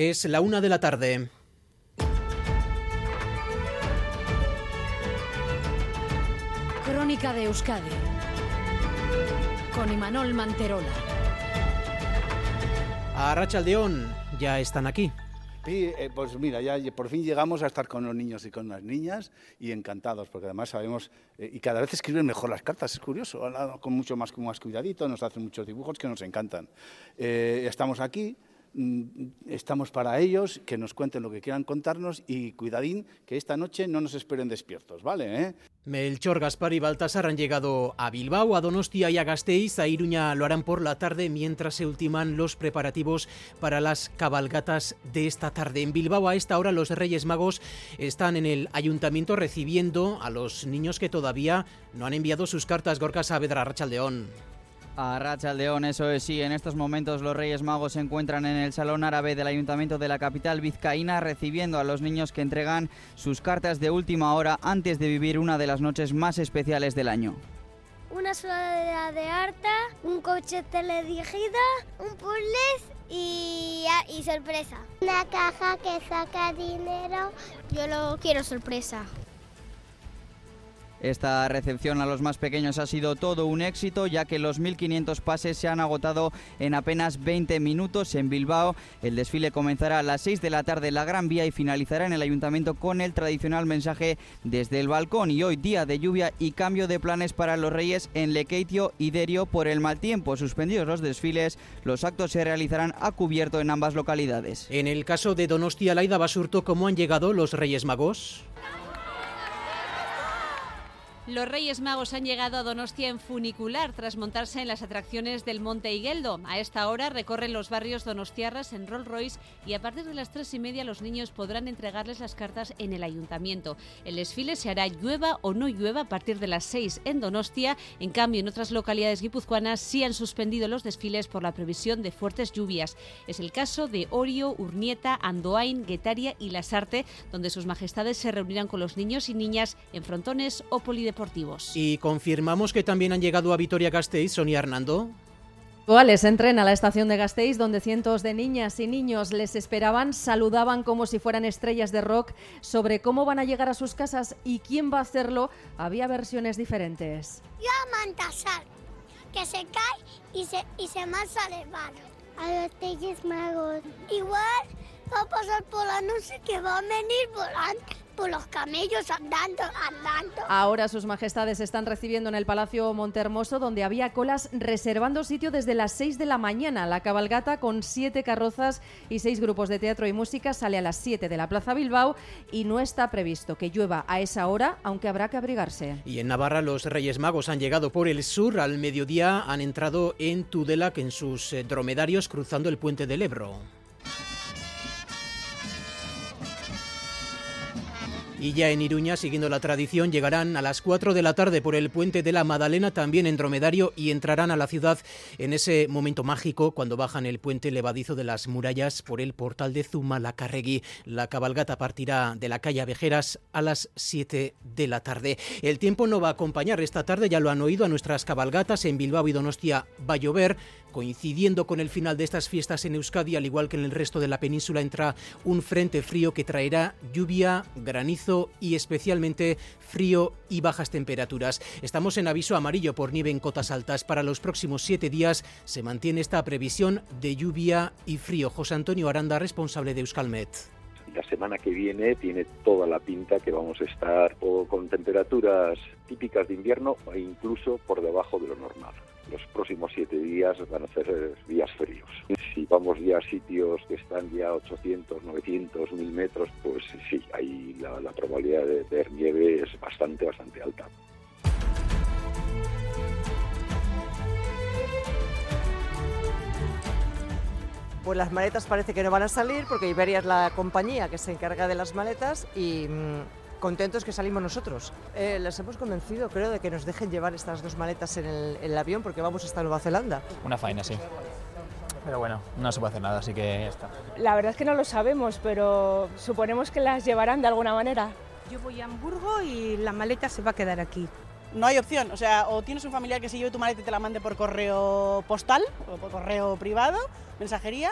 Es la una de la tarde. Crónica de Euskadi con Imanol Manterola. A Rachaldeón ya están aquí. Sí, eh, pues mira, ya por fin llegamos a estar con los niños y con las niñas y encantados, porque además sabemos, eh, y cada vez escriben mejor las cartas, es curioso, con mucho más, más cuidadito, nos hacen muchos dibujos que nos encantan. Eh, estamos aquí, estamos para ellos, que nos cuenten lo que quieran contarnos y cuidadín, que esta noche no nos esperen despiertos, ¿vale? Eh? Melchor, Gaspar y Baltasar han llegado a Bilbao, a Donostia y a Gasteiz. A Iruña lo harán por la tarde mientras se ultiman los preparativos para las cabalgatas de esta tarde. En Bilbao a esta hora los Reyes Magos están en el ayuntamiento recibiendo a los niños que todavía no han enviado sus cartas. Gorka Saavedra, Rachaldeón. A Racha León, eso es, sí. En estos momentos los Reyes Magos se encuentran en el Salón Árabe del Ayuntamiento de la capital vizcaína recibiendo a los niños que entregan sus cartas de última hora antes de vivir una de las noches más especiales del año. Una sudadera de harta, un coche teledirigido, un puzzle y, y sorpresa. Una caja que saca dinero. Yo lo quiero sorpresa. Esta recepción a los más pequeños ha sido todo un éxito, ya que los 1.500 pases se han agotado en apenas 20 minutos en Bilbao. El desfile comenzará a las 6 de la tarde en la Gran Vía y finalizará en el ayuntamiento con el tradicional mensaje desde el balcón. Y hoy, día de lluvia y cambio de planes para los Reyes en Lekeitio y Derio por el mal tiempo. Suspendidos los desfiles, los actos se realizarán a cubierto en ambas localidades. En el caso de Donostia, Laida Basurto, ¿cómo han llegado los Reyes Magos? Los Reyes Magos han llegado a Donostia en funicular tras montarse en las atracciones del Monte Higueldo. A esta hora recorren los barrios donostiarras en Rolls Royce y a partir de las tres y media los niños podrán entregarles las cartas en el ayuntamiento. El desfile se hará llueva o no llueva a partir de las seis en Donostia. En cambio, en otras localidades guipuzcoanas sí han suspendido los desfiles por la previsión de fuertes lluvias. Es el caso de Orio, Urnieta, Andoain, Guetaria y Lasarte, donde sus majestades se reunirán con los niños y niñas en frontones o polideportivos. Y confirmamos que también han llegado a Vitoria-Gasteiz, Sonia Hernando. Les entren a la estación de Gasteiz, donde cientos de niñas y niños les esperaban, saludaban como si fueran estrellas de rock. Sobre cómo van a llegar a sus casas y quién va a hacerlo, había versiones diferentes. Yo a Mantasar, que se cae y se, y se mansa de A los Reyes Magos. Igual va a pasar por la noche que va a venir volando por los camellos andando, andando. Ahora sus majestades están recibiendo en el Palacio Montermoso, donde había colas reservando sitio desde las 6 de la mañana. La cabalgata con siete carrozas y seis grupos de teatro y música sale a las 7 de la Plaza Bilbao y no está previsto que llueva a esa hora, aunque habrá que abrigarse. Y en Navarra los Reyes Magos han llegado por el sur. Al mediodía han entrado en Tudelac en sus eh, dromedarios cruzando el puente del Ebro. Y ya en Iruña, siguiendo la tradición, llegarán a las 4 de la tarde por el puente de la Madalena, también en Dromedario, y entrarán a la ciudad en ese momento mágico cuando bajan el puente levadizo de las murallas por el portal de Zumalacárregui. La cabalgata partirá de la calle Avejeras a las 7 de la tarde. El tiempo no va a acompañar esta tarde, ya lo han oído, a nuestras cabalgatas en Bilbao y Donostia va a llover coincidiendo con el final de estas fiestas en Euskadi, al igual que en el resto de la península, entra un frente frío que traerá lluvia, granizo y especialmente frío y bajas temperaturas. Estamos en aviso amarillo por nieve en cotas altas. Para los próximos siete días se mantiene esta previsión de lluvia y frío. José Antonio Aranda, responsable de Euskalmet la semana que viene tiene toda la pinta que vamos a estar con temperaturas típicas de invierno e incluso por debajo de lo normal los próximos siete días van a ser días fríos. Si vamos ya a sitios que están ya 800, 900, 1000 metros, pues sí, ahí la, probabilidad de ver nieve es bastante, bastante alta. Pues las maletas parece que no van a salir porque Iberia es la compañía que se encarga de las maletas y mm, contentos que salimos nosotros. Eh, les hemos convencido, creo, de que nos dejen llevar estas dos maletas en el, avión porque vamos hasta Nueva Zelanda. Una faena, sí. Pero bueno, no se puede hacer nada, así que ya está. La verdad es que no lo sabemos, pero suponemos que las llevarán de alguna manera. Yo voy a Hamburgo y la maleta se va a quedar aquí. No hay opción, o sea, o tienes un familiar que se lleve tu maleta y te la mande por correo postal o por correo privado, mensajería,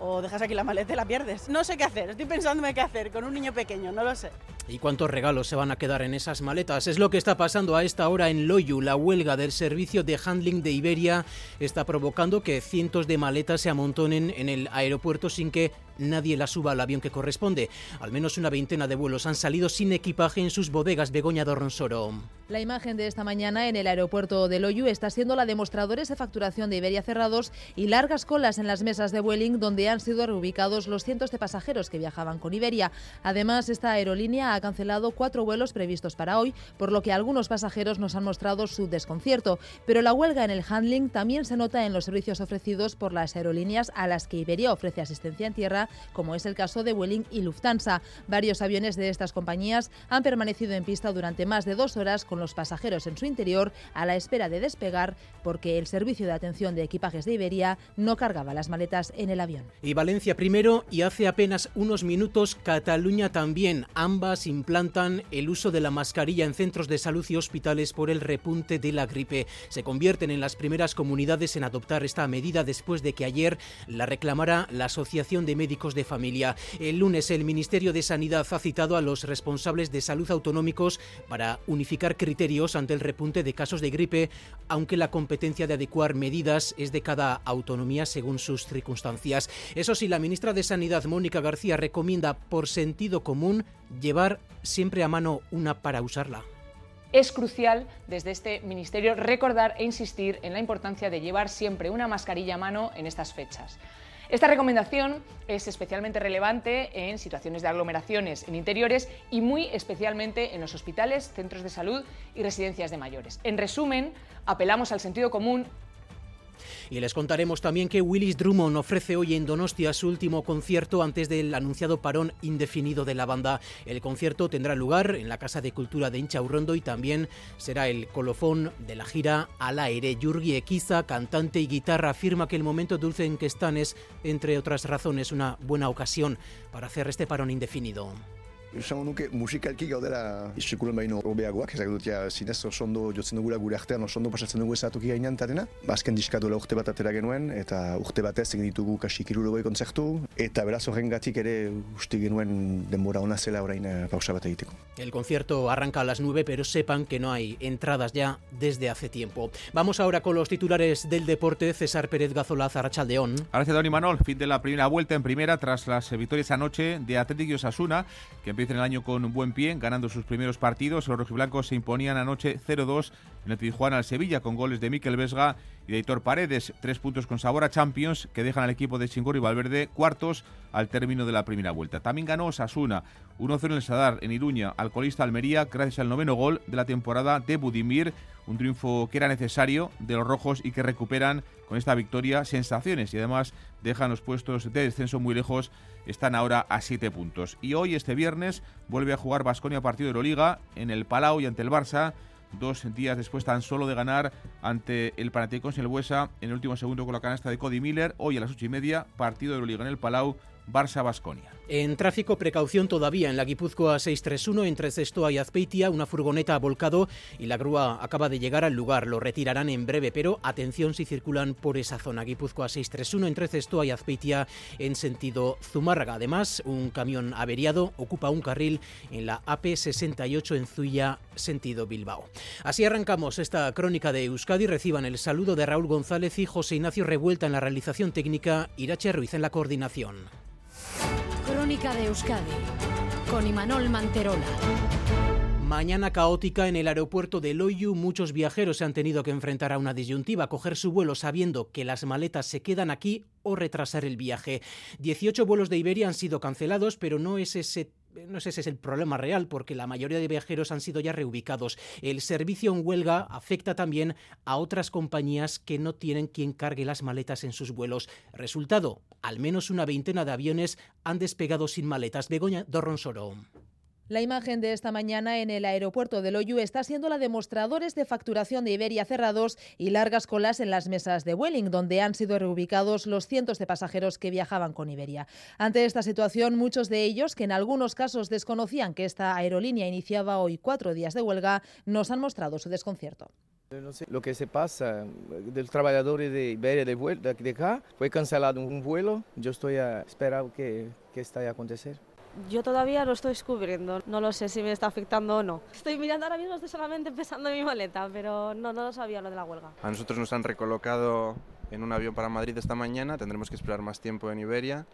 o dejas aquí la maleta y la pierdes. No sé qué hacer, estoy pensándome qué hacer con un niño pequeño, no lo sé. ¿Y cuántos regalos se van a quedar en esas maletas? Es lo que está pasando a esta hora en Loyu. La huelga del servicio de handling de Iberia está provocando que cientos de maletas se amontonen en el aeropuerto sin que nadie la suba al avión que corresponde. Al menos una veintena de vuelos han salido sin equipaje en sus bodegas Begoña Dorronsoro. La imagen de esta mañana en el aeropuerto de Loyu está siendo la de mostradores de facturación de Iberia cerrados y largas colas en las mesas de Vueling donde han sido reubicados los cientos de pasajeros que viajaban con Iberia. Además, esta aerolínea ha cancelado cuatro vuelos previstos para hoy, por lo que algunos pasajeros nos han mostrado su desconcierto. Pero la huelga en el handling también se nota en los servicios ofrecidos por las aerolíneas a las que Iberia ofrece asistencia en tierra, como es el caso de Vueling y Lufthansa. Varios aviones de estas compañías han permanecido en pista durante más de dos horas con los pasajeros en su interior a la espera de despegar porque el servicio de atención de equipajes de Iberia no cargaba las maletas en el avión. Y Valencia primero y hace apenas unos minutos Cataluña también. Ambas implantan el uso de la mascarilla en centros de salud y hospitales por el repunte de la gripe. Se convierten en las primeras comunidades en adoptar esta medida después de que ayer la reclamara la Asociación de Médicos de Familia. El lunes el Ministerio de Sanidad ha citado a los responsables de salud autonómicos para unificar criterios ante el repunte de casos de gripe, aunque la competencia de adecuar medidas es de cada autonomía según sus circunstancias. Eso sí, la ministra de Sanidad, Mónica García, recomienda por sentido común llevar siempre a mano una para usarla. Es crucial desde este Ministerio recordar e insistir en la importancia de llevar siempre una mascarilla a mano en estas fechas. Esta recomendación es especialmente relevante en situaciones de aglomeraciones en interiores y muy especialmente en los hospitales, centros de salud y residencias de mayores. En resumen, apelamos al sentido común y les contaremos también que Willis Drummond ofrece hoy en Donostia su último concierto antes del anunciado parón indefinido de la banda. El concierto tendrá lugar en la Casa de Cultura de Inchaurrondo y también será el colofón de la gira al aire. Yurgi Equiza, cantante y guitarra, afirma que el momento dulce en que están es, entre otras razones, una buena ocasión para hacer este parón indefinido. Esango nuke musikalki gaudela izsekulen baino hobeagoak, ezak dut ja zinez oso ondo jotzen dugula gure artean, oso ondo pasatzen dugu ezatoki gainean tarena. Bazken diska dola urte bat atera genuen, eta urte batez egin ditugu kasi kirurogoi kontzertu, eta beraz horren gatik ere uste genuen denbora ona zela orain eh, pausa bat egiteko. El concierto arranca a las 9, pero sepan que no hay entradas ya desde hace tiempo. Vamos ahora con los titulares del deporte. César Pérez Gazola, Zarrachaldeón. Gracias, Don Imanol. Fin de la primera vuelta en primera tras las victorias anoche de Atlético y Osasuna, que empieza el año con un buen pie, ganando sus primeros partidos. Los rojiblancos se imponían anoche 0-2 en el Tijuana al Sevilla con goles de Miquel Vesga y de Hitor Paredes. Tres puntos con sabor a Champions que dejan al equipo de Chingor y Valverde cuartos al término de la primera vuelta. También ganó Sasuna 1-0 en el Sadar, en Iruña, al colista Almería, gracias al noveno gol de la temporada de Budimir. Un triunfo que era necesario de los rojos y que recuperan con esta victoria sensaciones y además dejan los puestos de descenso muy lejos. Están ahora a siete puntos. Y hoy, este viernes, vuelve a jugar Vasconia partido de Euroliga en el Palau y ante el Barça dos días después tan solo de ganar ante el Panathinaikos en el Huesa en el último segundo con la canasta de Cody Miller. Hoy a las ocho y media, partido de Euroliga en el Palau Barça-Basconia. En tráfico, precaución todavía en la Guipúzcoa 631 entre Cestoa y Azpeitia. Una furgoneta ha volcado y la grúa acaba de llegar al lugar. Lo retirarán en breve, pero atención si circulan por esa zona. Guipúzcoa 631 entre Cestoa y Azpeitia en sentido Zumárraga. Además, un camión averiado ocupa un carril en la AP68 en Zuya, sentido Bilbao. Así arrancamos esta crónica de Euskadi. Reciban el saludo de Raúl González y José Ignacio Revuelta en la realización técnica, Irache Ruiz en la coordinación. Crónica de Euskadi con Imanol Manterola. Mañana caótica en el aeropuerto de Loyu. Muchos viajeros se han tenido que enfrentar a una disyuntiva, coger su vuelo sabiendo que las maletas se quedan aquí o retrasar el viaje. 18 vuelos de Iberia han sido cancelados, pero no es ese no sé si es el problema real, porque la mayoría de viajeros han sido ya reubicados. El servicio en huelga afecta también a otras compañías que no tienen quien cargue las maletas en sus vuelos. Resultado, al menos una veintena de aviones han despegado sin maletas. Begoña Dorronsoro. La imagen de esta mañana en el aeropuerto de Loyu está siendo la de mostradores de facturación de Iberia cerrados y largas colas en las mesas de Welling, donde han sido reubicados los cientos de pasajeros que viajaban con Iberia. Ante esta situación, muchos de ellos, que en algunos casos desconocían que esta aerolínea iniciaba hoy cuatro días de huelga, nos han mostrado su desconcierto. No sé lo que se pasa del trabajador de Iberia de vuelta de acá. Fue cancelado un vuelo. Yo estoy a que, que está a acontecer. Yo todavía lo estoy descubriendo, no lo sé si me está afectando o no. Estoy mirando ahora mismo, estoy solamente empezando mi maleta, pero no, no lo sabía lo de la huelga. A nosotros nos han recolocado en un avión para Madrid esta mañana, tendremos que esperar más tiempo en Iberia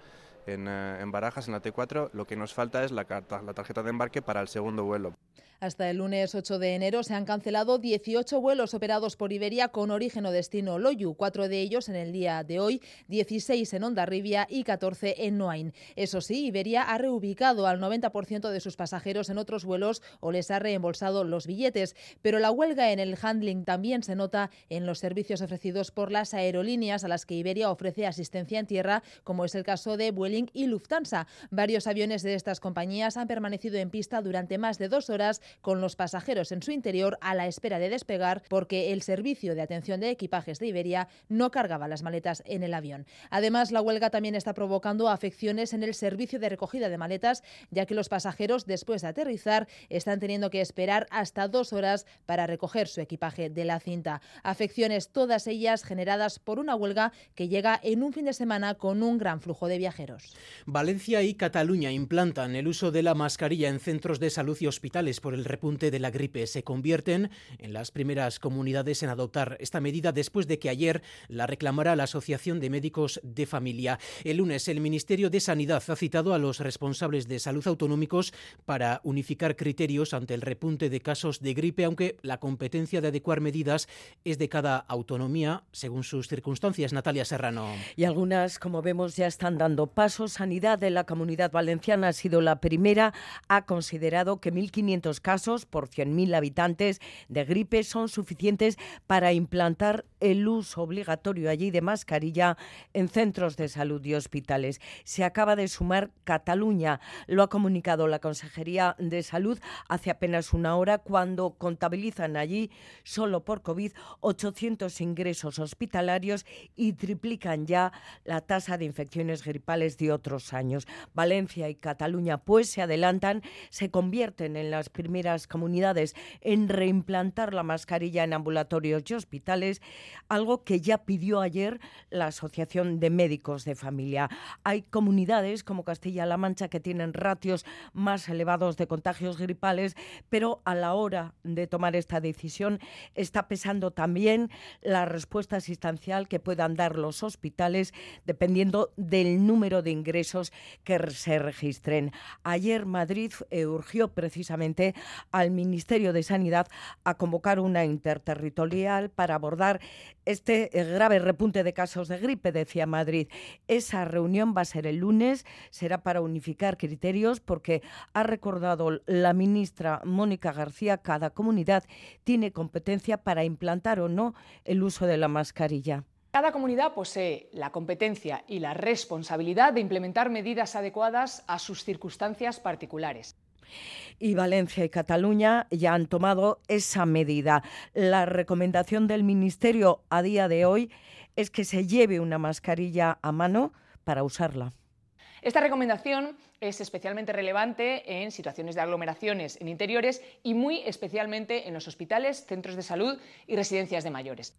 en, eh, en, Barajas, en la T4. Lo que nos falta es la, carta, la tarjeta de embarque para el segundo vuelo. Hasta el lunes 8 de enero se han cancelado 18 vuelos operados por Iberia con origen o destino Loyu, cuatro de ellos en el día de hoy, 16 en Ondarribia y 14 en Noain. Eso sí, Iberia ha reubicado al 90% de sus pasajeros en otros vuelos o les ha reembolsado los billetes, pero la huelga en el handling también se nota en los servicios ofrecidos por las aerolíneas a las que Iberia ofrece asistencia en tierra, como es el caso de Vueling y Lufthansa. Varios aviones de estas compañías han permanecido en pista durante más de dos horas con los pasajeros en su interior a la espera de despegar porque el servicio de atención de equipajes de Iberia no cargaba las maletas en el avión. Además, la huelga también está provocando afecciones en el servicio de recogida de maletas, ya que los pasajeros, después de aterrizar, están teniendo que esperar hasta dos horas para recoger su equipaje de la cinta. Afecciones todas ellas generadas por una huelga que llega en un fin de semana con un gran flujo de viajeros. Valencia y Cataluña implantan el uso de la mascarilla en centros de salud y hospitales el repunte de la gripe. Se convierten en las primeras comunidades en adoptar esta medida después de que ayer la reclamara la Asociación de Médicos de Familia. El lunes el Ministerio de Sanidad ha citado a los responsables de salud autonómicos para unificar criterios ante el repunte de casos de gripe, aunque la competencia de adecuar medidas es de cada autonomía según sus circunstancias. Natalia Serrano. Y algunas, como vemos, ya están dando pasos. Sanidad de la Comunidad Valenciana ha sido la primera. Ha considerado que 1.500 casos por 100.000 habitantes de gripe son suficientes para implantar el uso obligatorio allí de mascarilla en centros de salud y hospitales. Se acaba de sumar Cataluña. Lo ha comunicado la Consejería de Salud hace apenas una hora cuando contabilizan allí solo por COVID 800 ingresos hospitalarios y triplican ya la tasa de infecciones gripales de otros años. Valencia y Cataluña pues se adelantan, se convierten en las primeras comunidades en reimplantar la mascarilla en ambulatorios y hospitales, algo que ya pidió ayer la Asociación de Médicos de Familia. Hay comunidades como Castilla-La Mancha que tienen ratios más elevados de contagios gripales, pero a la hora de tomar esta decisión está pesando también la respuesta asistencial que puedan dar los hospitales dependiendo del número de ingresos que se registren. Ayer Madrid eh, urgió precisamente al Ministerio de Sanidad a convocar una interterritorial para abordar este eh, grave repunte de casos de gripe, decía Madrid. Esa reunión va a ser el lunes, será para unificar criterios porque ha recordado la ministra Mónica García, cada comunidad tiene competencia para implantar o no el uso de la mascarilla. Cada comunidad posee la competencia y la responsabilidad de implementar medidas adecuadas a sus circunstancias particulares. Y Valencia y Cataluña ya han tomado esa medida. La recomendación del Ministerio a día de hoy es que se lleve una mascarilla a mano para usarla. Esta recomendación es especialmente relevante en situaciones de aglomeraciones en interiores y muy especialmente en los hospitales, centros de salud y residencias de mayores.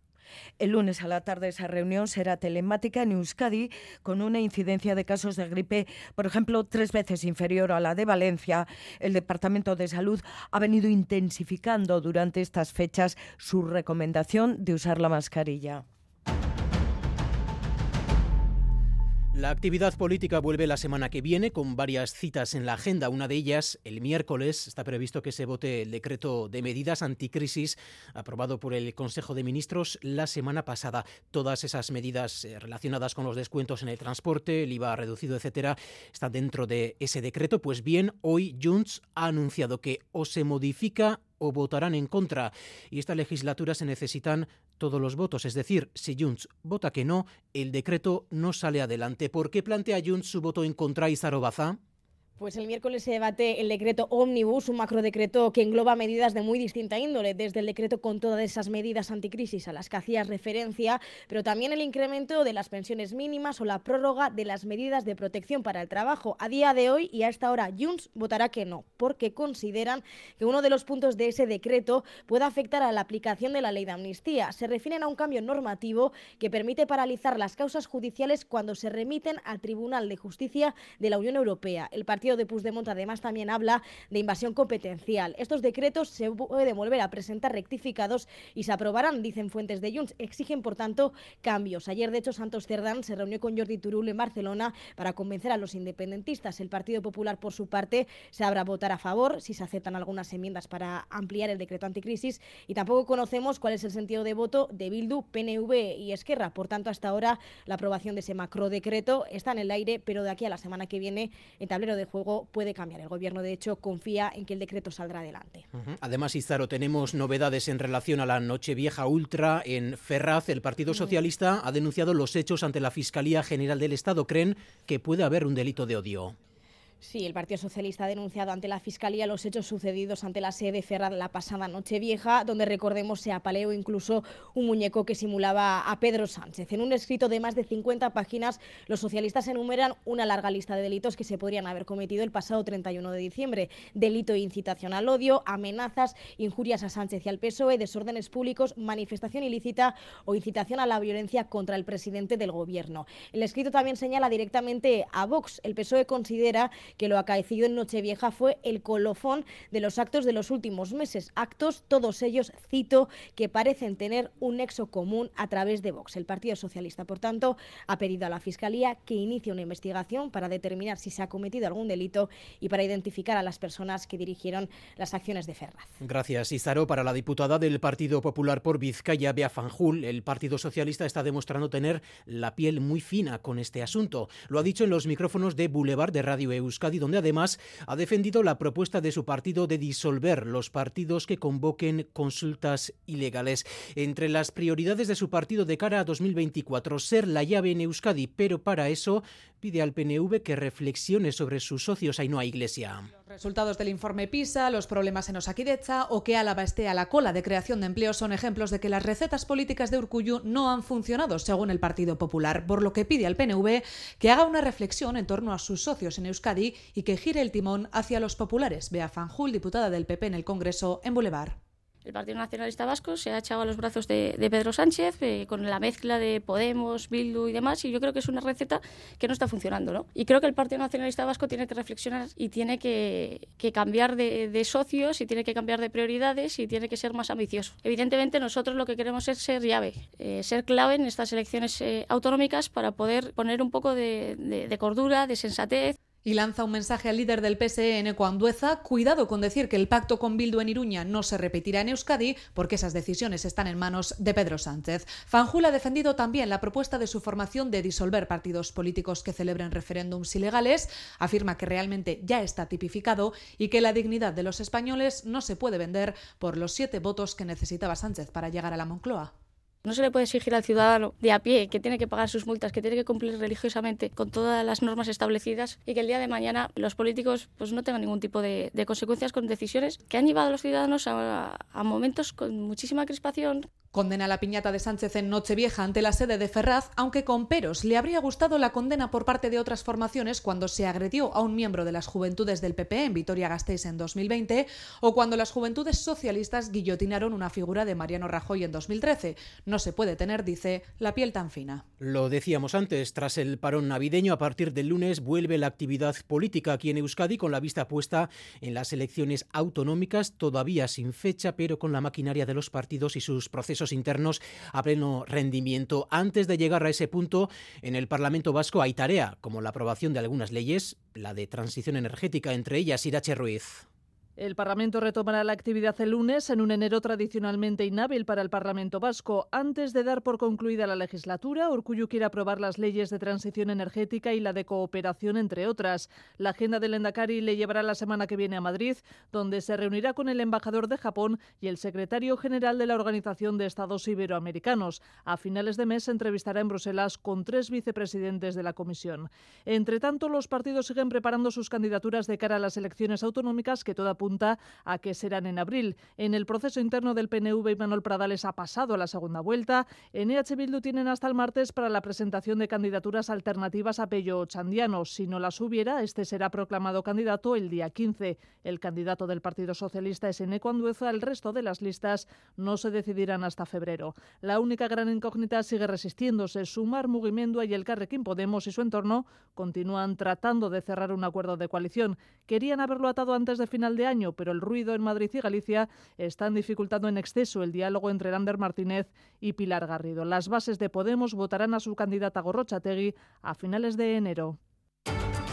El lunes a la tarde esa reunión será telemática en Euskadi con una incidencia de casos de gripe, por ejemplo, tres veces inferior a la de Valencia. El Departamento de Salud ha venido intensificando durante estas fechas su recomendación de usar la mascarilla. La actividad política vuelve la semana que viene con varias citas en la agenda. Una de ellas, el miércoles, está previsto que se vote el decreto de medidas anticrisis aprobado por el Consejo de Ministros la semana pasada. Todas esas medidas eh, relacionadas con los descuentos en el transporte, el IVA reducido, etcétera, están dentro de ese decreto. Pues bien, hoy Junts ha anunciado que o se modifica o votarán en contra. Y esta legislatura se necesitan todos los votos. Es decir, si Junts vota que no, el decreto no sale adelante. ¿Por qué plantea Junts su voto en contra y? Pues el miércoles se debate el decreto Omnibus, un macrodecreto que engloba medidas de muy distinta índole, desde el decreto con todas esas medidas anticrisis a las que hacías referencia, pero también el incremento de las pensiones mínimas o la prórroga de las medidas de protección para el trabajo. A día de hoy y a esta hora, Junts votará que no, porque consideran que uno de los puntos de ese decreto puede afectar a la aplicación de la ley de amnistía. Se refieren a un cambio normativo que permite paralizar las causas judiciales cuando se remiten al Tribunal de Justicia de la Unión Europea. El partido de Puigdemont además también habla de invasión competencial. Estos decretos se pueden volver a presentar rectificados y se aprobarán, dicen fuentes de Junts. Exigen, por tanto, cambios. Ayer, de hecho, Santos Cerdán se reunió con Jordi Turul en Barcelona para convencer a los independentistas. El Partido Popular, por su parte, se habrá votar a favor si se aceptan algunas enmiendas para ampliar el decreto anticrisis y tampoco conocemos cuál es el sentido de voto de Bildu, PNV y Esquerra. Por tanto, hasta ahora la aprobación de ese macrodecreto está en el aire, pero de aquí a la semana que viene el tablero de puede cambiar. El Gobierno, de hecho, confía en que el decreto saldrá adelante. Además, Izaro, tenemos novedades en relación a la Nochevieja Ultra en Ferraz. El Partido Socialista ha denunciado los hechos ante la Fiscalía General del Estado. Creen que puede haber un delito de odio. Sí, el Partido Socialista ha denunciado ante la Fiscalía los hechos sucedidos ante la sede Ferraz la pasada noche vieja, donde recordemos se apaleó incluso un muñeco que simulaba a Pedro Sánchez. En un escrito de más de 50 páginas, los socialistas enumeran una larga lista de delitos que se podrían haber cometido el pasado 31 de diciembre. Delito de incitación al odio, amenazas, injurias a Sánchez y al PSOE, desórdenes públicos, manifestación ilícita o incitación a la violencia contra el presidente del Gobierno. El escrito también señala directamente a Vox. El PSOE considera que lo acaecido en Nochevieja fue el colofón de los actos de los últimos meses. Actos, todos ellos, cito, que parecen tener un nexo común a través de Vox. El Partido Socialista, por tanto, ha pedido a la Fiscalía que inicie una investigación para determinar si se ha cometido algún delito y para identificar a las personas que dirigieron las acciones de Ferraz. Gracias, Izaro. Para la diputada del Partido Popular por Vizcaya, Bea Fanjul, el Partido Socialista está demostrando tener la piel muy fina con este asunto. Lo ha dicho en los micrófonos de Boulevard de Radio Euskadi donde además ha defendido la propuesta de su partido de disolver los partidos que convoquen consultas ilegales. Entre las prioridades de su partido de cara a 2024, ser la llave en Euskadi, pero para eso pide al PNV que reflexione sobre sus socios Ainhoa Iglesia. Los resultados del informe PISA, los problemas en Osakidecha o que Álava esté a la cola de creación de empleo son ejemplos de que las recetas políticas de Urcuyu no han funcionado, según el Partido Popular, por lo que pide al PNV que haga una reflexión en torno a sus socios en Euskadi y que gire el timón hacia los populares. Bea Fanjul, diputada del PP en el Congreso, en Boulevard el Partido Nacionalista Vasco se ha echado a los brazos de, Pedro Sánchez eh, con la mezcla de Podemos, Bildu y demás, y yo creo que es una receta que no está funcionando. ¿no? Y creo que el Partido Nacionalista Vasco tiene que reflexionar y tiene que, cambiar de, socios y tiene que cambiar de prioridades y tiene que ser más ambicioso. Evidentemente nosotros lo que queremos es ser llave, eh, ser clave en estas elecciones eh, autonómicas para poder poner un poco de cordura, de sensatez. Y lanza un mensaje al líder del PSE, Eneco Andueza, cuidado con decir que el pacto con Bildu en Iruña no se repetirá en Euskadi, porque esas decisiones están en manos de Pedro Sánchez. Fanjul ha defendido también la propuesta de su formación de disolver partidos políticos que celebren referéndums ilegales, afirma que realmente ya está tipificado y que la dignidad de los españoles no se puede vender por los siete votos que necesitaba Sánchez para llegar a la Moncloa. No se le puede exigir al ciudadano de a pie que tiene que pagar sus multas, que tiene que cumplir religiosamente con todas las normas establecidas y que el día de mañana los políticos pues, no tengan ningún tipo de, consecuencias con decisiones que han llevado a los ciudadanos a, a momentos con muchísima crispación, Condena la piñata de Sánchez en Nochevieja ante la sede de Ferraz, aunque con peros. Le habría gustado la condena por parte de otras formaciones cuando se agredió a un miembro de las juventudes del PP en Vitoria-Gasteiz en 2020 o cuando las juventudes socialistas guillotinaron una figura de Mariano Rajoy en 2013. No se puede tener, dice, la piel tan fina. Lo decíamos antes, tras el parón navideño, a partir del lunes vuelve la actividad política aquí en Euskadi con la vista puesta en las elecciones autonómicas, todavía sin fecha, pero con la maquinaria de los partidos y sus procesos internos a pleno rendimiento. Antes de llegar a ese punto, en el Parlamento Vasco hay tarea, como la aprobación de algunas leyes, la de transición energética, entre ellas Irache Ruiz. El Parlamento retomará la actividad el lunes en un enero tradicionalmente inhábil para el Parlamento vasco. Antes de dar por concluida la legislatura, Urcuyu quiere aprobar las leyes de transición energética y la de cooperación, entre otras. La agenda del Endacari le llevará la semana que viene a Madrid, donde se reunirá con el embajador de Japón y el secretario general de la Organización de Estados Iberoamericanos. A finales de mes entrevistará en Bruselas con tres vicepresidentes de la Comisión. Entre tanto, los partidos siguen preparando sus candidaturas de cara a las elecciones autonómicas que toda apunta a que serán en abril. En el proceso interno del PNV, Manuel Pradales ha pasado a la segunda vuelta. En EH Bildu tienen hasta el martes para la presentación de candidaturas alternativas a Pello Chandiano. Si no las hubiera, este será proclamado candidato el día 15. El candidato del Partido Socialista es Eneco Andueza. El resto de las listas no se decidirán hasta febrero. La única gran incógnita sigue resistiéndose. Sumar Mugimendua y el Carrequín Podemos y su entorno continúan tratando de cerrar un acuerdo de coalición. Querían haberlo atado antes de final de año pero el ruido en Madrid y Galicia están dificultando en exceso el diálogo entre Lander Martínez y Pilar Garrido. Las bases de Podemos votarán a su candidata Gorrochategui a finales de enero.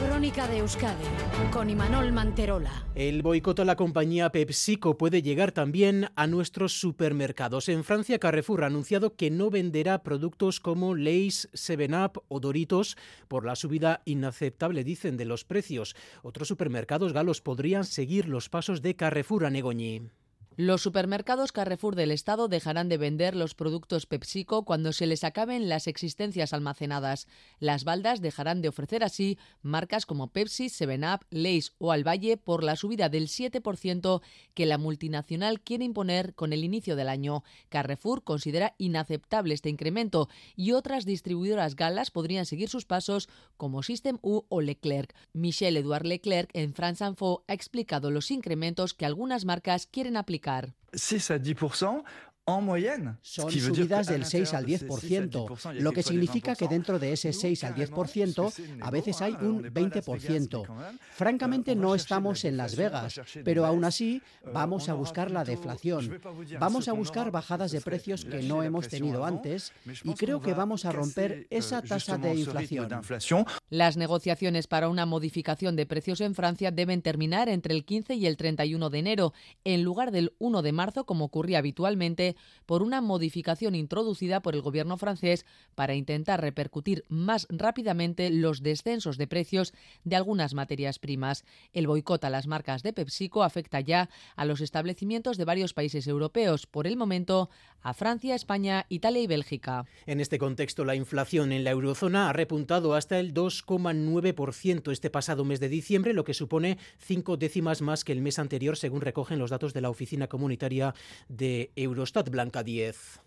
Crónica de Euskadi con Imanol Manterola. El boicot a la compañía PepsiCo puede llegar también a nuestros supermercados. En Francia, Carrefour ha anunciado que no venderá productos como Lay's, 7up o Doritos por la subida inaceptable, dicen, de los precios. Otros supermercados galos podrían seguir los pasos de Carrefour a Negoñi. Los supermercados Carrefour del Estado dejarán de vender los productos PepsiCo cuando se les acaben las existencias almacenadas. Las baldas dejarán de ofrecer así marcas como Pepsi, 7up, Lay's o Alvalle por la subida del 7% que la multinacional quiere imponer con el inicio del año. Carrefour considera inaceptable este incremento y otras distribuidoras galas podrían seguir sus pasos como System U o Leclerc. Michel Edouard Leclerc en France Info ha explicado los incrementos que algunas marcas quieren aplicar. 6 à 10%, Son subidas del 6 al 10%, lo que significa que dentro de ese 6 al 10% a veces hay un 20%. Francamente no estamos en Las Vegas, pero aún así vamos a buscar la deflación. Vamos a buscar bajadas de precios que no hemos tenido antes y creo que vamos a romper esa tasa de inflación. Las negociaciones para una modificación de precios en Francia deben terminar entre el 15 y el 31 de enero, en lugar del 1 de marzo como ocurría habitualmente por una modificación introducida por el gobierno francés para intentar repercutir más rápidamente los descensos de precios de algunas materias primas. El boicot a las marcas de PepsiCo afecta ya a los establecimientos de varios países europeos, por el momento a Francia, España, Italia y Bélgica. En este contexto, la inflación en la eurozona ha repuntado hasta el 2,9% este pasado mes de diciembre, lo que supone cinco décimas más que el mes anterior, según recogen los datos de la Oficina Comunitaria de Eurostat. Blanca 10.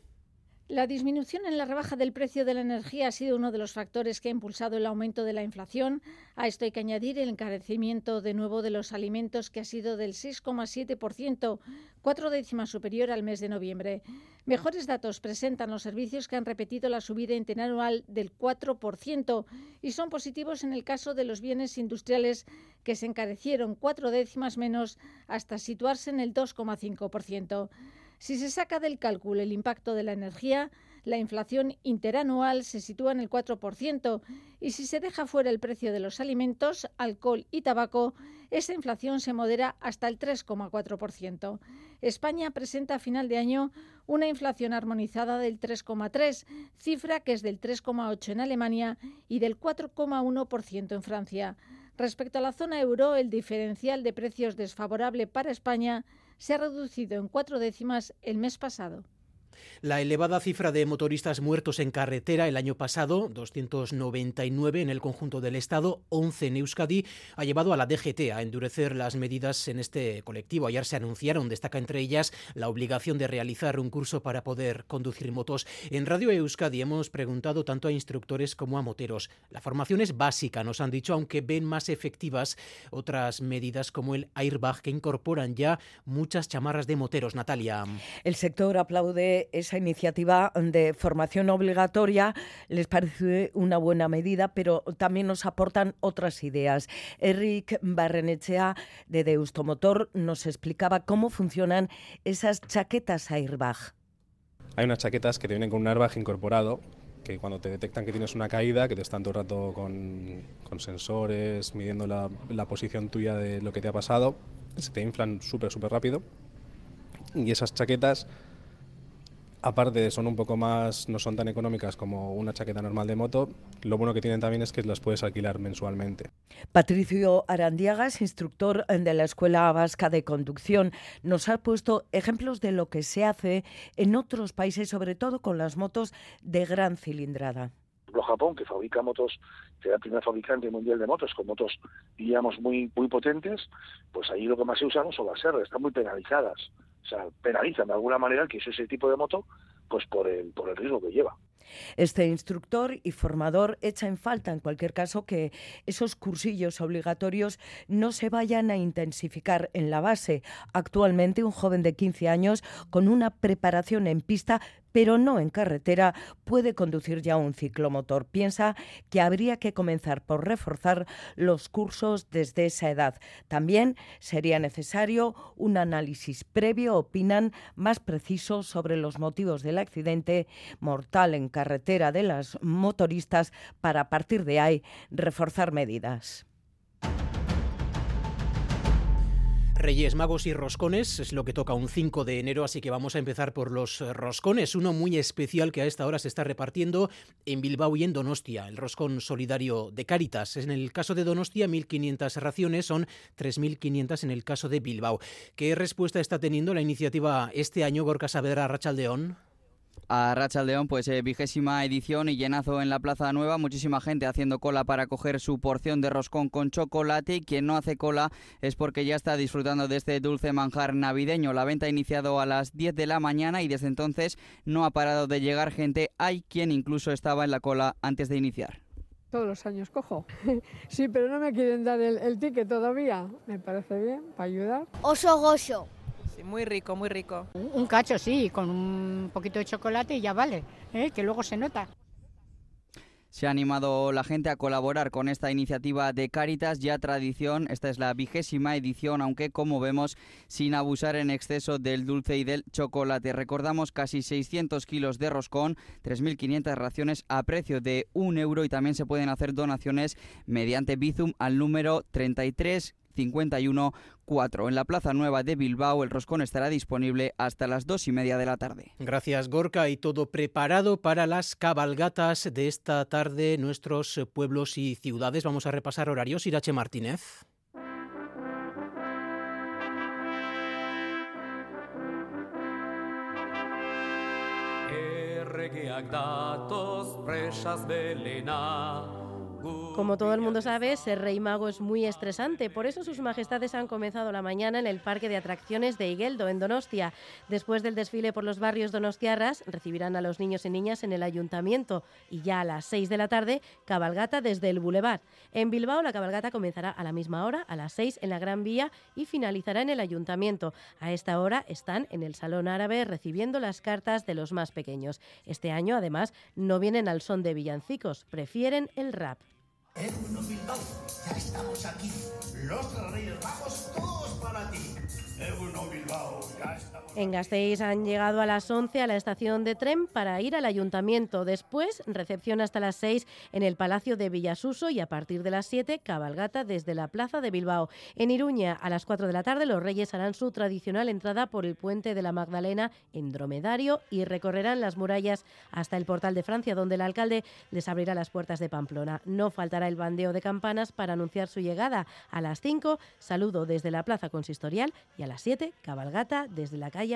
La disminución en la rebaja del precio de la energía ha sido uno de los factores que ha impulsado el aumento de la inflación. A esto hay que añadir el encarecimiento de nuevo de los alimentos, que ha sido del 6,7%, cuatro décimas superior al mes de noviembre. Mejores datos presentan los servicios que han repetido la subida interanual del 4% y son positivos en el caso de los bienes industriales, que se encarecieron cuatro décimas menos hasta situarse en el 2,5%. Si se saca del cálculo el impacto de la energía, la inflación interanual se sitúa en el 4% y si se deja fuera el precio de los alimentos, alcohol y tabaco, esa inflación se modera hasta el 3,4%. España presenta a final de año una inflación armonizada del 3,3, cifra que es del 3,8 en Alemania y del 4,1% en Francia. Respecto a la zona euro, el diferencial de precios desfavorable para España se ha reducido en cuatro décimas el mes pasado. La elevada cifra de motoristas muertos en carretera el año pasado, 299 en el conjunto del Estado, 11 en Euskadi, ha llevado a la DGT a endurecer las medidas en este colectivo. Ayer se anunciaron, destaca entre ellas, la obligación de realizar un curso para poder conducir motos. En Radio Euskadi hemos preguntado tanto a instructores como a moteros. La formación es básica, nos han dicho, aunque ven más efectivas otras medidas como el airbag que incorporan ya muchas chamarras de moteros. Natalia. El sector aplaude esa iniciativa de formación obligatoria les parece una buena medida, pero también nos aportan otras ideas. Eric Barrenechea de Deustomotor nos explicaba cómo funcionan esas chaquetas airbag. Hay unas chaquetas que te vienen con un airbag incorporado que cuando te detectan que tienes una caída, que te están todo el rato con, sensores, midiendo la, la posición tuya de lo que te ha pasado, se te inflan súper, súper rápido. Y esas chaquetas Aparte, son un poco más, no son tan económicas como una chaqueta normal de moto. Lo bueno que tienen también es que las puedes alquilar mensualmente. Patricio Arandiagas, instructor de la Escuela Vasca de Conducción, nos ha puesto ejemplos de lo que se hace en otros países, sobre todo con las motos de gran cilindrada. Japón, que fabrica motos, que es el primer fabricante mundial de motos, con motos, digamos, muy, muy potentes, pues ahí lo que más se usan son las R, están muy penalizadas o sea, penalizan de alguna manera que es ese tipo de moto, pues por el, por el riesgo que lleva. Este instructor y formador echa en falta, en cualquier caso, que esos cursillos obligatorios no se vayan a intensificar en la base. Actualmente, un joven de 15 años con una preparación en pista pero no en carretera, puede conducir ya un ciclomotor. Piensa que habría que comenzar por reforzar los cursos desde esa edad. También sería necesario un análisis previo, opinan, más preciso sobre los motivos del accidente mortal en carretera de las motoristas para a partir de ahí reforzar medidas. Reyes Magos y Roscones es lo que toca un 5 de enero, así que vamos a empezar por los eh, roscones, uno muy especial que a esta hora se está repartiendo en Bilbao y en Donostia, el roscón solidario de Cáritas. En el caso de Donostia, 1.500 raciones, son 3.500 en el caso de Bilbao. ¿Qué respuesta está teniendo la iniciativa este año, Gorka Saavedra Rachaldeón? A Racha León, pues eh, vigésima edición y llenazo en la Plaza Nueva, muchísima gente haciendo cola para coger su porción de roscón con chocolate y quien no hace cola es porque ya está disfrutando de este dulce manjar navideño. La venta ha iniciado a las 10 de la mañana y desde entonces no ha parado de llegar gente. Hay quien incluso estaba en la cola antes de iniciar. Todos los años cojo. sí, pero no me quieren dar el, el ticket todavía. Me parece bien, para ayudar. Oso gozo muy rico, muy rico. Un cacho, sí, con un poquito de chocolate y ya vale, ¿eh? que luego se nota. Se ha animado la gente a colaborar con esta iniciativa de Cáritas, ya tradición. Esta es la vigésima edición, aunque como vemos, sin abusar en exceso del dulce y del chocolate. Recordamos casi 600 kilos de roscón, 3.500 raciones a precio de un euro y también se pueden hacer donaciones mediante Bizum al número 33 51.4. En la Plaza Nueva de Bilbao el roscón estará disponible hasta las dos y media de la tarde. Gracias Gorka y todo preparado para las cabalgatas de esta tarde nuestros pueblos y ciudades. Vamos a repasar horarios. Irache Martínez. Como todo el mundo sabe, ser rey mago es muy estresante, por eso sus majestades han comenzado la mañana en el parque de atracciones de Igueldo, en Donostia. Después del desfile por los barrios donostiarras, recibirán a los niños y niñas en el ayuntamiento y ya a las 6 de la tarde, cabalgata desde el Boulevard. En Bilbao, la cabalgata comenzará a la misma hora, a las 6 en la Gran Vía y finalizará en el ayuntamiento. A esta hora están en el Salón Árabe recibiendo las cartas de los más pequeños. Este año, además, no vienen al son de villancicos, prefieren el rap. Eguno Bilbao, ya estamos aquí. Los Reyes Magos, todos para ti. En Gasteiz han llegado a las 11 a la estación de tren para ir al ayuntamiento. Después, recepción hasta las 6 en el Palacio de Villasuso y a partir de las 7, cabalgata desde la Plaza de Bilbao. En Iruña, a las 4 de la tarde, los reyes harán su tradicional entrada por el puente de la Magdalena en Dromedario y recorrerán las murallas hasta el portal de Francia, donde el alcalde les abrirá las puertas de Pamplona. No faltará el bandeo de campanas para anunciar su llegada. A las 5, saludo desde la Plaza Consistorial y a las 7, cabalgata desde la calle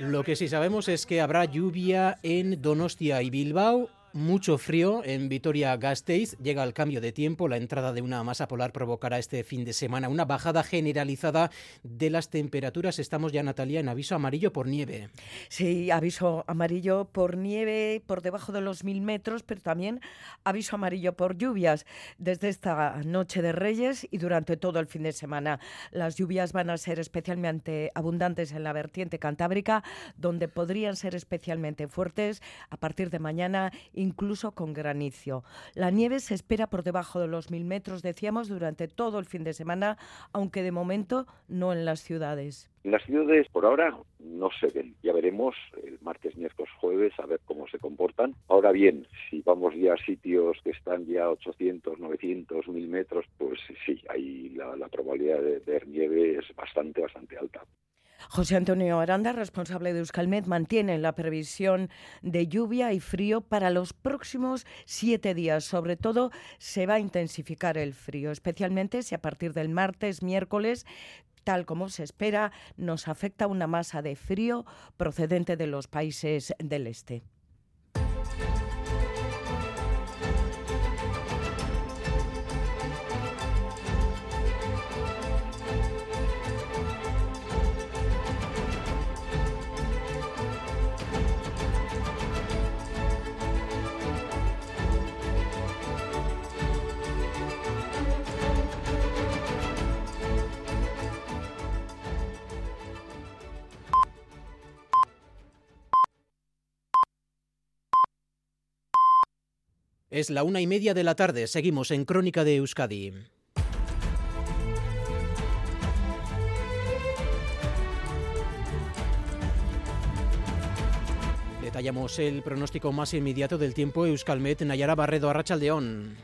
lo que sí sabemos es que habrá lluvia en Donostia y Bilbao mucho frío en Vitoria-Gasteiz. Llega el cambio de tiempo. La entrada de una masa polar provocará este fin de semana una bajada generalizada de las temperaturas. Estamos ya, Natalia, en aviso amarillo por nieve. Sí, aviso amarillo por nieve por debajo de los mil metros, pero también aviso amarillo por lluvias desde esta noche de Reyes y durante todo el fin de semana. Las lluvias van a ser especialmente abundantes en la vertiente cantábrica, donde podrían ser especialmente fuertes a partir de mañana incluso con granizo. La nieve se espera por debajo de los mil metros, decíamos, durante todo el fin de semana, aunque de momento no en las ciudades. Las ciudades por ahora no se ven. Ya veremos el martes, miércoles, jueves a ver cómo se comportan. Ahora bien, si vamos ya a sitios que están ya 800, 900, 1000 metros, pues sí, ahí la, probabilidad de ver nieve es bastante, bastante alta. José Antonio Aranda, responsable de Euskalmet, mantiene la previsión de lluvia y frío para los próximos siete días. Sobre todo, se va a intensificar el frío, especialmente si a partir del martes, miércoles, tal como se espera, nos afecta una masa de frío procedente de los países del este. Es la una y media de la tarde. Seguimos en Crónica de Euskadi. Detallamos el pronóstico más inmediato del tiempo Euskalmet Nayara Barredo Arrachaldeón.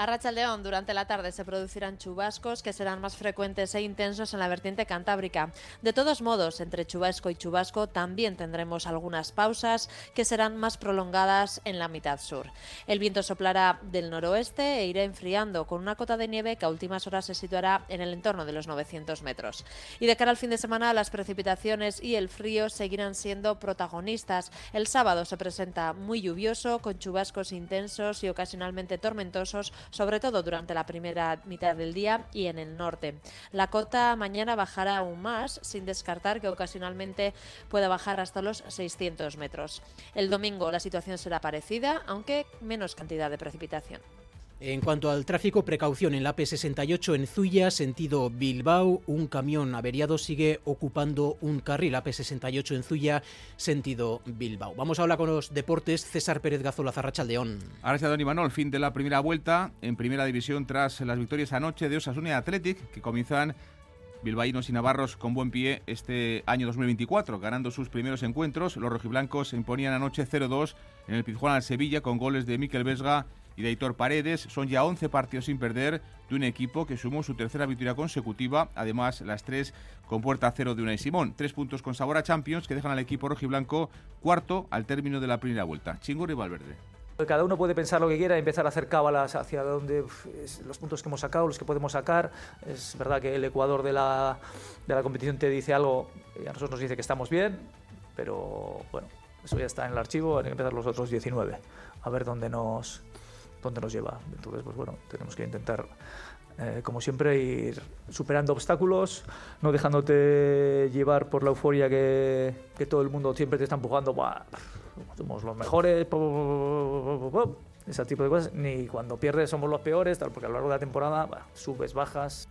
A Rachaldeón, durante la tarde se producirán chubascos que serán más frecuentes e intensos en la vertiente cantábrica. De todos modos, entre chubasco y chubasco también tendremos algunas pausas que serán más prolongadas en la mitad sur. El viento soplará del noroeste e irá enfriando con una cota de nieve que a últimas horas se situará en el entorno de los 900 metros. Y de cara al fin de semana, las precipitaciones y el frío seguirán siendo protagonistas. El sábado se presenta muy lluvioso, con chubascos intensos y ocasionalmente tormentosos sobre todo durante la primera mitad del día y en el norte. La cota mañana bajará aún más, sin descartar que ocasionalmente pueda bajar hasta los 600 metros. El domingo la situación será parecida, aunque menos cantidad de precipitación. En cuanto al tráfico, precaución en la P68 en Zuya, sentido Bilbao. Un camión averiado sigue ocupando un carril. La P68 en Zuya, sentido Bilbao. Vamos ahora con los deportes. César Pérez Gazola, Zarrachaldeón. Está Don Imanol, fin de la primera vuelta en primera división tras las victorias anoche de Osasuna y Athletic, que comienzan bilbaínos y navarros con buen pie este año 2024, ganando sus primeros encuentros. Los rojiblancos se imponían anoche 0-2 en el Pizjuán al Sevilla con goles de Miquel Vesga y de Aitor Paredes. Son ya 11 partidos sin perder de un equipo que sumó su tercera victoria consecutiva, además las tres con puerta cero de Unai Simón. Tres puntos con sabor a Champions que dejan al equipo rojiblanco cuarto al término de la primera vuelta. Chingurri Valverde. Cada uno puede pensar lo que quiera empezar a hacer cábalas hacia donde los puntos que hemos sacado, los que podemos sacar. Es verdad que el Ecuador de la, de la competición te dice algo y a nosotros nos dice que estamos bien, pero bueno, eso ya está en el archivo, hay que empezar los otros 19, a ver dónde nos, dónde nos lleva. Entonces, pues bueno, tenemos que intentar, eh, como siempre, ir superando obstáculos, no dejándote llevar por la euforia que, que todo el mundo siempre te está empujando. somos los mejores, ese tipo de cosas. Ni cuando pierdes somos los peores, tal, porque a lo largo de la temporada subes, bajas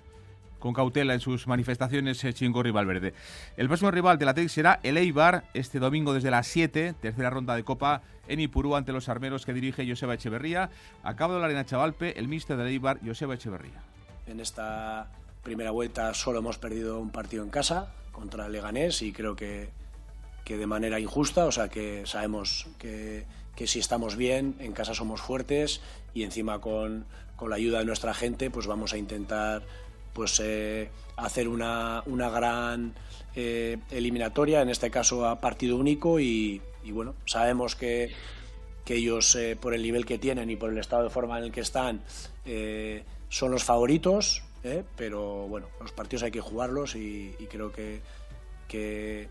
con cautela en sus manifestaciones eh, Chingorri Valverde. El próximo rival del Atlético será el Eibar este domingo desde las 7, tercera ronda de Copa en Ipurú ante los armeros que dirige Joseba Echeverría. Acaba de hablar en Chavalpe el míster del Eibar, Joseba Echeverría. En esta primera vuelta solo hemos perdido un partido en casa contra el Leganés y creo que, que de manera injusta, o sea que sabemos que, que si estamos bien, en casa somos fuertes y encima con, con la ayuda de nuestra gente pues vamos a intentar pues eh, hacer una, una gran eh, eliminatoria, en este caso a partido único y, bueno, sabemos que, que ellos eh, por el nivel que tienen y por el estado de forma en el que están son los favoritos, pero bueno, los partidos hay que jugarlos y, creo que, que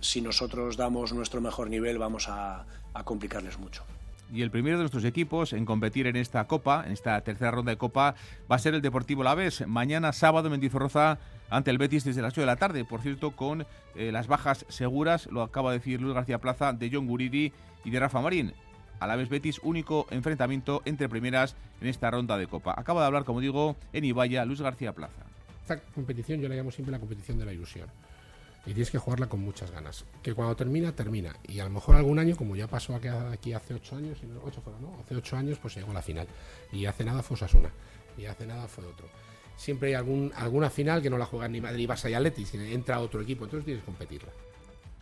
si nosotros damos nuestro mejor nivel vamos a complicarles mucho y el primero de nuestros equipos en competir en esta Copa, en esta tercera ronda de Copa, va a ser el Deportivo Laves. Mañana sábado en Mendizorroza ante el Betis desde las 8 de la tarde. Por cierto, con eh, las bajas seguras, lo acaba de decir Luis García Plaza, de John Guridi y de Rafa Marín. Alaves Betis, único enfrentamiento entre primeras en esta ronda de Copa. Acaba de hablar, como digo, en Ibaya, Luis García Plaza. Esta competición yo la llamo siempre la competición de la ilusión y tienes que jugarla con muchas ganas. Que cuando termina, termina. Y a lo mejor algún año, como ya pasó aquí, hace ocho años, ocho ¿no? Hace ocho años, pues llegó a la final. Y hace nada fue Osasuna. Y hace nada fue otro. Siempre hay algún, alguna final que no la juegan ni Madrid, Barça y Atleti, entra otro equipo, entonces tienes que competirla.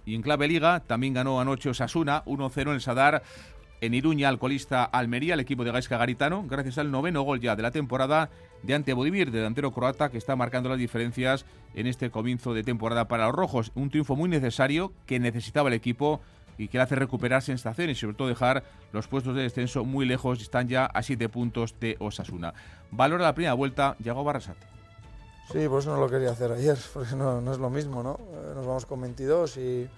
Y en clave liga también ganó anoche Osasuna 1-0 en Sadar en Iruña, alcoholista Almería, el equipo de Gaisca Garitano, gracias al noveno gol ya de la temporada de Ante Bodivir, delantero croata, que está marcando las diferencias en este comienzo de temporada para los rojos. Un triunfo muy necesario que necesitaba el equipo y que le hace recuperar sensaciones y sobre todo dejar los puestos de descenso muy lejos, están ya a siete puntos de Osasuna. Valora la primera vuelta, Yago Barrasate. Sí, pues no lo quería hacer ayer, porque no, no es lo mismo, ¿no? Eh, nos vamos con 22 y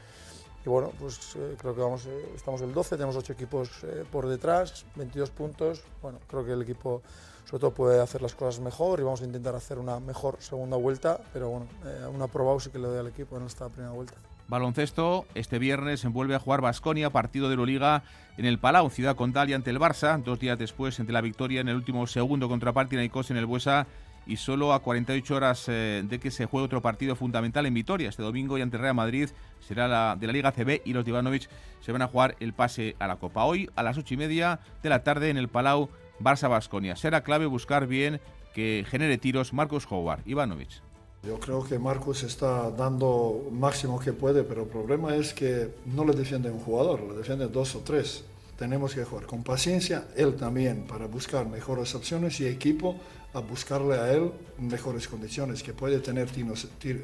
y bueno, pues eh, creo que vamos, eh, estamos el 12, tenemos 8 equipos eh, por detrás, 22 puntos. Bueno, creo que el equipo sobre todo puede hacer las cosas mejor y vamos a intentar hacer una mejor segunda vuelta, pero bueno, una aprobado sí que le doy al equipo en esta primera vuelta. Baloncesto, este viernes vuelve a jugar Basconia, partido de la Liga en el Palau, Ciudad Condal y ante el Barça, dos días después entre la victoria en el último segundo contra Panathinaikos en el Buesa y solo a 48 horas eh, de que se juegue otro partido fundamental en Vitoria. Este domingo y ante Real Madrid será la de la Liga CB y los de Ivanovic se van a jugar el pase a la Copa. Hoy a las ocho y media de la tarde en el Palau Barça Basconia. Será clave buscar bien que genere tiros Marcos Howard. Ivanovic. Yo creo que Marcos está dando máximo que puede, pero el problema es que no le defiende un jugador, le defiende dos o tres. Tenemos que jugar con paciencia, él también, para buscar mejores opciones y equipo a buscarle a él mejores condiciones, que puede tener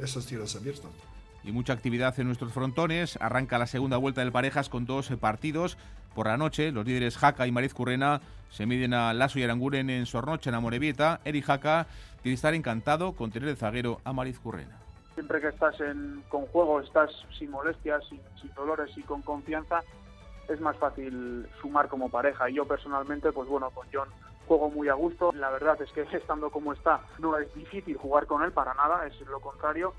esos tiros abiertos. Y mucha actividad en nuestros frontones. Arranca la segunda vuelta del Parejas con dos partidos. Por la noche, los líderes Jaca y Mariz Currena se miden a Lasso y Aranguren en Sornoche, en Amorebieta. Eri Jaca tiene que estar encantado con tener el zaguero a Mariz Currena. Siempre que estás en, con juego, estás sin molestias, sin, sin dolores y con confianza, es más fácil sumar como pareja. Y yo personalmente, pues bueno, con John juego muy a gusto. La verdad es que estando como está, no es difícil jugar con él para nada, es lo contrario.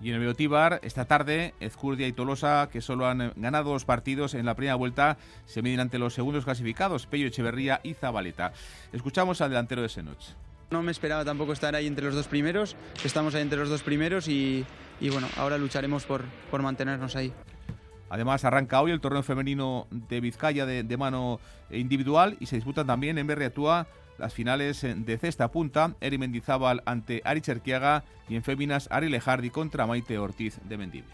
Y en el Beotíbar, esta tarde, Ezcurdia y Tolosa, que solo han ganado dos partidos en la primera vuelta, se miden ante los segundos clasificados, Pello Echeverría y Zabaleta. Escuchamos al delantero de Senoch. No me esperaba tampoco estar ahí entre los dos primeros, estamos ahí entre los dos primeros y, bueno, ahora lucharemos por, por mantenernos ahí. Además, arranca hoy el torneo femenino de Vizcaya de, mano individual y se disputan también en Berriatúa las finales de cesta punta, Eri Mendizábal ante Ari Cherquiaga y en féminas Ari Lejardi contra Maite Ortiz de Mendivil.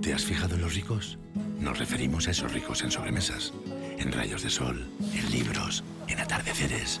¿Te has fijado en los ricos? Nos referimos a esos ricos en sobremesas, en rayos de sol, en libros, en atardeceres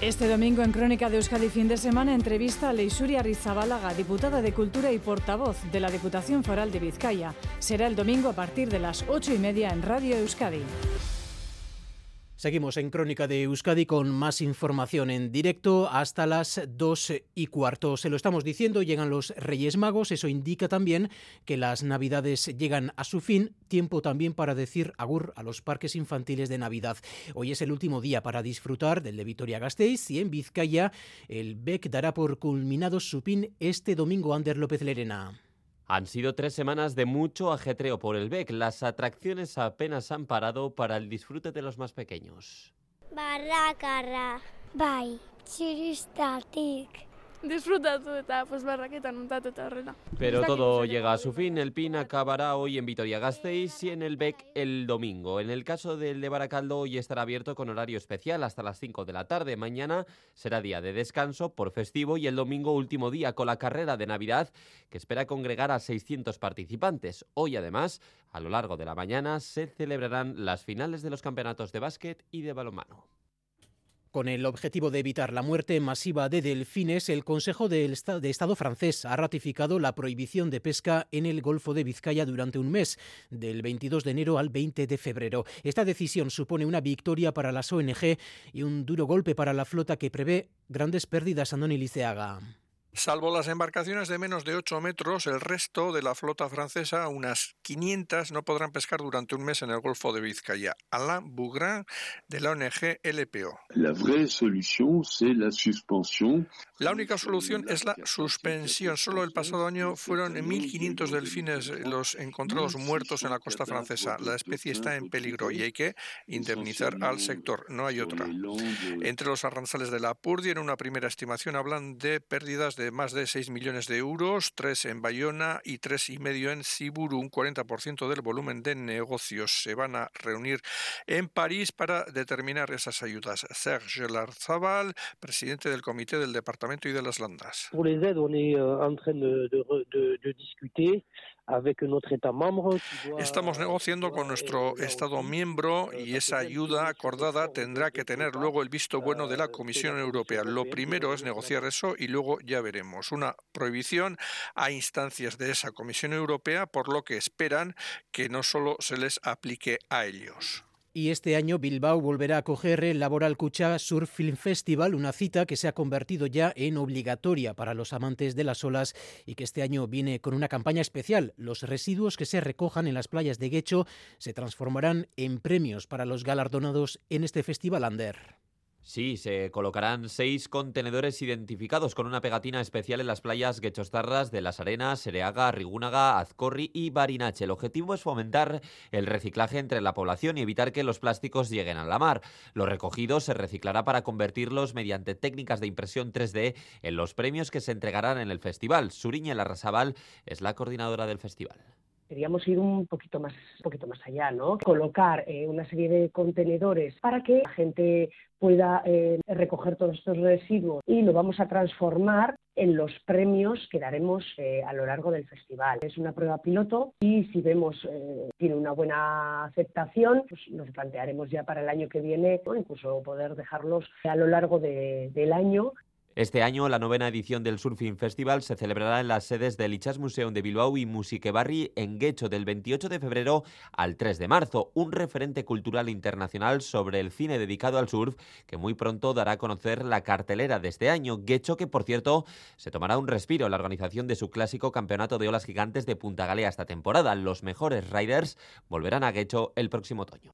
Este domingo en Crónica de Euskadi fin de semana entrevista a Leisuria Rizabalaga, diputada de Cultura y portavoz de la Diputación Foral de Vizcaya. Será el domingo a partir de las ocho y media en Radio Euskadi. Seguimos en Crónica de Euskadi con más información en directo hasta las dos y cuarto. Se lo estamos diciendo, llegan los Reyes Magos, eso indica también que las Navidades llegan a su fin, tiempo también para decir agur a los parques infantiles de Navidad. Hoy es el último día para disfrutar del de Vitoria-Gasteiz y en Vizcaya el BEC dará por culminado su fin este domingo Ander López Lerena. Han sido tres semanas de mucho ajetreo por el BEC. Las atracciones apenas han parado para el disfrute de los más pequeños. Disfrutatu eta pues barraketan montatu eta horrela. Pero todo llega a su fin. El PIN acabará hoy en Vitoria-Gasteiz y en el BEC el domingo. En el caso del de Baracaldo hoy estará abierto con horario especial hasta las 5 de la tarde. Mañana será día de descanso por festivo y el domingo último día con la carrera de Navidad que espera congregar a 600 participantes. Hoy además, a lo largo de la mañana, se celebrarán las finales de los campeonatos de básquet y de balonmano. Con el objetivo de evitar la muerte masiva de delfines, el Consejo de Estado francés ha ratificado la prohibición de pesca en el Golfo de Vizcaya durante un mes, del 22 de enero al 20 de febrero. Esta decisión supone una victoria para las ONG y un duro golpe para la flota que prevé grandes pérdidas a Liceaga. Salvo las embarcaciones de menos de 8 metros, el resto de la flota francesa, unas 500, no podrán pescar durante un mes en el Golfo de Vizcaya. Alain Bougrain, de la ONG LPO. La, la, suspensión. la única solución es la suspensión. Solo el pasado año fueron 1.500 delfines los encontrados muertos en la costa francesa. La especie está en peligro y hay que indemnizar al sector. No hay otra. Entre los arranzales de la Purdi, en una primera estimación, hablan de pérdidas de más de 6 millones de euros, 3 en Bayona y 3,5 en Siburu, un 40% del volumen de negocios. Se van a reunir en París para determinar esas ayudas. Serge Larzabal, presidente del Comité del Departamento y de las Landas. Pour les aides, on est euh, en de, de, de, de. Estamos negociando con nuestro Estado miembro y esa ayuda acordada tendrá que tener luego el visto bueno de la Comisión Europea. Lo primero es negociar eso y luego ya veremos. Una prohibición a instancias de esa Comisión Europea, por lo que esperan que no solo se les aplique a ellos. Y este año Bilbao volverá a acoger el Laboral Cucha Surf Film Festival, una cita que se ha convertido ya en obligatoria para los amantes de las olas y que este año viene con una campaña especial. Los residuos que se recojan en las playas de Guecho se transformarán en premios para los galardonados en este festival Ander. Sí, se colocarán seis contenedores identificados con una pegatina especial en las playas Guechostarras de Las Arenas, Sereaga, Rigúnaga, Azcorri y Barinache. El objetivo es fomentar el reciclaje entre la población y evitar que los plásticos lleguen a la mar. Lo recogido se reciclará para convertirlos mediante técnicas de impresión 3D en los premios que se entregarán en el festival. Suriña Larrazabal es la coordinadora del festival queríamos ir un poquito más, un poquito más allá, ¿no? Colocar eh, una serie de contenedores para que la gente pueda eh, recoger todos estos residuos y lo vamos a transformar en los premios que daremos eh, a lo largo del festival. Es una prueba piloto y si vemos tiene una buena aceptación, pues nos plantearemos ya para el año que viene, o incluso poder dejarlos a lo largo del año este año, la novena edición del Surfing Festival se celebrará en las sedes del Ichas Museum de Bilbao y Musique en Guecho del 28 de febrero al 3 de marzo, un referente cultural internacional sobre el cine dedicado al surf que muy pronto dará a conocer la cartelera de este año. Guecho que, por cierto, se tomará un respiro en la organización de su clásico campeonato de olas gigantes de Punta Galea esta temporada. Los mejores riders volverán a Guecho el próximo otoño.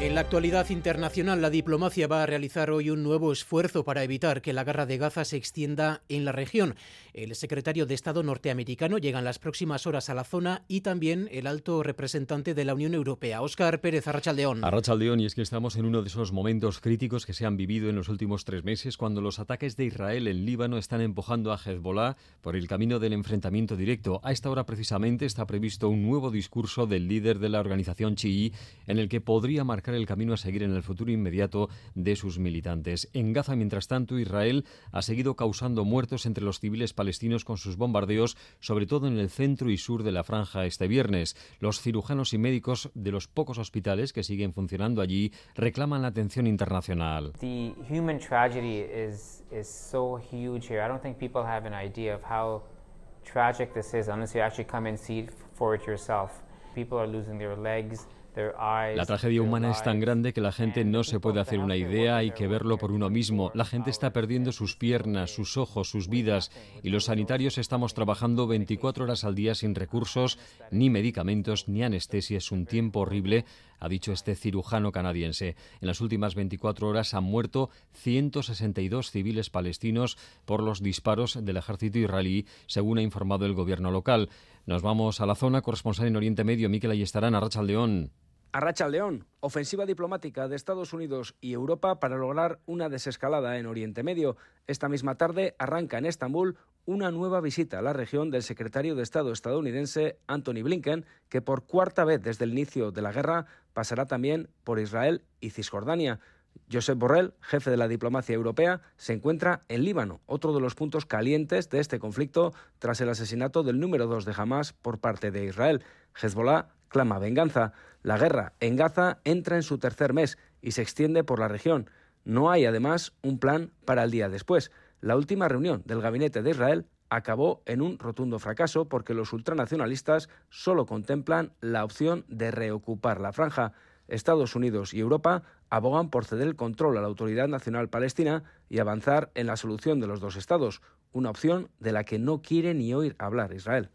En la actualidad internacional, la diplomacia va a realizar hoy un nuevo esfuerzo para evitar que la guerra de Gaza se extienda en la región. El secretario de Estado norteamericano llega en las próximas horas a la zona y también el alto representante de la Unión Europea, Óscar Pérez Arrachaldeón. Arrachaldeón, y es que estamos en uno de esos momentos críticos que se han vivido en los últimos tres meses, cuando los ataques de Israel en Líbano están empujando a Hezbollah por el camino del enfrentamiento directo. A esta hora, precisamente, está previsto un nuevo discurso del líder de la organización chií en el que podría marcar el camino a seguir en el futuro inmediato de sus militantes. En Gaza, mientras tanto, Israel ha seguido causando muertos entre los civiles palestinos con sus bombardeos, sobre todo en el centro y sur de la franja este viernes. Los cirujanos y médicos de los pocos hospitales que siguen funcionando allí reclaman la atención internacional. The human tragedy is is so huge here. I don't think people have an idea of how tragic this is unless you actually come and see it for it yourself. People are losing their legs. La tragedia humana es tan grande que la gente no se puede hacer una idea, hay que verlo por uno mismo. La gente está perdiendo sus piernas, sus ojos, sus vidas y los sanitarios estamos trabajando 24 horas al día sin recursos, ni medicamentos, ni anestesia. Es un tiempo horrible, ha dicho este cirujano canadiense. En las últimas 24 horas han muerto 162 civiles palestinos por los disparos del ejército israelí, según ha informado el gobierno local. Nos vamos a la zona corresponsal en Oriente Medio, Miquel Ayestarán, León. Arracha León, ofensiva diplomática de Estados Unidos y Europa para lograr una desescalada en Oriente Medio. Esta misma tarde arranca en Estambul una nueva visita a la región del secretario de Estado estadounidense Anthony Blinken, que por cuarta vez desde el inicio de la guerra pasará también por Israel y Cisjordania. Josep Borrell, jefe de la diplomacia europea, se encuentra en Líbano, otro de los puntos calientes de este conflicto tras el asesinato del número dos de Hamas por parte de Israel. Hezbollah clama venganza. La guerra en Gaza entra en su tercer mes y se extiende por la región. No hay, además, un plan para el día después. La última reunión del gabinete de Israel acabó en un rotundo fracaso porque los ultranacionalistas solo contemplan la opción de reocupar la franja. Estados Unidos y Europa abogan por ceder el control a la Autoridad Nacional Palestina y avanzar en la solución de los dos estados, una opción de la que no quiere ni oír hablar Israel.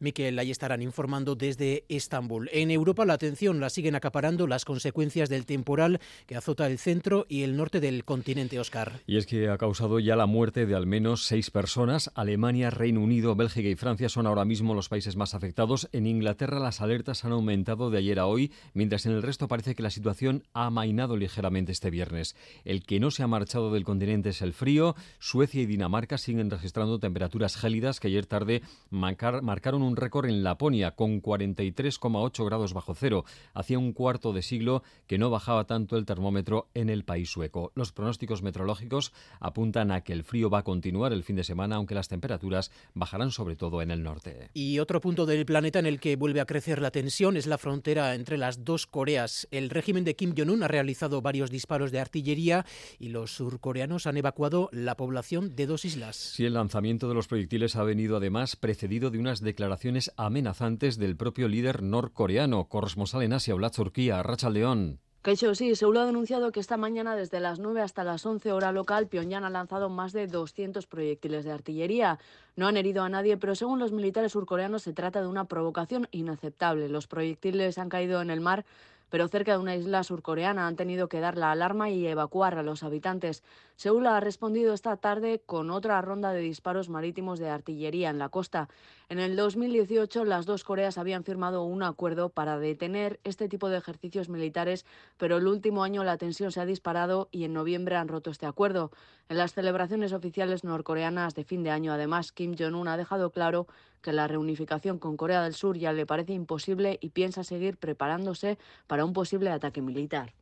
Miquel, ahí estarán informando desde Estambul. En Europa la atención la siguen acaparando las consecuencias del temporal que azota el centro y el norte del continente, Oscar. Y es que ha causado ya la muerte de al menos seis personas. Alemania, Reino Unido, Bélgica y Francia son ahora mismo los países más afectados. En Inglaterra las alertas han aumentado de ayer a hoy, mientras en el resto parece que la situación ha amainado ligeramente este viernes. El que no se ha marchado del continente es el frío. Suecia y Dinamarca siguen registrando temperaturas gélidas que ayer tarde marcaron un un récord en Laponia con 43,8 grados bajo cero. Hacía un cuarto de siglo que no bajaba tanto el termómetro en el país sueco. Los pronósticos meteorológicos apuntan a que el frío va a continuar el fin de semana, aunque las temperaturas bajarán sobre todo en el norte. Y otro punto del planeta en el que vuelve a crecer la tensión es la frontera entre las dos Coreas. El régimen de Kim Jong-un ha realizado varios disparos de artillería y los surcoreanos han evacuado la población de dos islas. Sí, el lanzamiento de los proyectiles ha venido además precedido de unas declaraciones amenazantes del propio líder norcoreano, corresponsal en Asia, Vlad Turquía, Racha León. Keisho, sí, Seúl ha denunciado que esta mañana desde las 9 hasta las 11 hora local, Pyongyang ha lanzado más de 200 proyectiles de artillería. No han herido a nadie, pero según los militares surcoreanos se trata de una provocación inaceptable. Los proyectiles han caído en el mar pero cerca de una isla surcoreana han tenido que dar la alarma y evacuar a los habitantes. Seúl ha respondido esta tarde con otra ronda de disparos marítimos de artillería en la costa. En el 2018 las dos Coreas habían firmado un acuerdo para detener este tipo de ejercicios militares, pero el último año la tensión se ha disparado y en noviembre han roto este acuerdo. En las celebraciones oficiales norcoreanas de fin de año, además, Kim Jong-un ha dejado claro que la reunificación con Corea del Sur ya le parece imposible y piensa seguir preparándose para un posible ataque militar.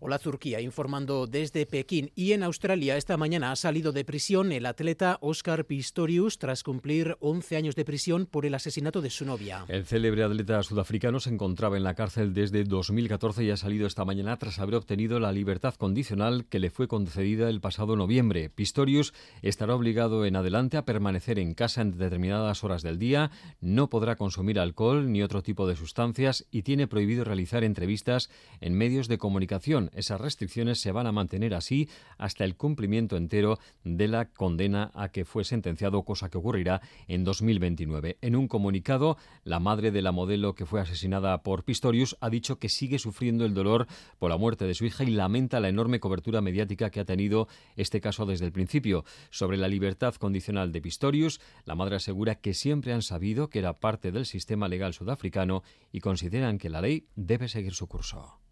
Hola Turquía, informando desde Pekín. Y en Australia esta mañana ha salido de prisión el atleta Oscar Pistorius tras cumplir 11 años de prisión por el asesinato de su novia. El célebre atleta sudafricano se encontraba en la cárcel desde 2014 y ha salido esta mañana tras haber obtenido la libertad condicional que le fue concedida el pasado noviembre. Pistorius estará obligado en adelante a permanecer en casa en determinadas horas del día, no podrá consumir alcohol ni otro tipo de sustancias y tiene prohibido realizar entrevistas en medios de comunicación esas restricciones se van a mantener así hasta el cumplimiento entero de la condena a que fue sentenciado, cosa que ocurrirá en 2029. En un comunicado, la madre de la modelo que fue asesinada por Pistorius ha dicho que sigue sufriendo el dolor por la muerte de su hija y lamenta la enorme cobertura mediática que ha tenido este caso desde el principio. Sobre la libertad condicional de Pistorius, la madre asegura que siempre han sabido que era parte del sistema legal sudafricano y consideran que la ley debe seguir su curso.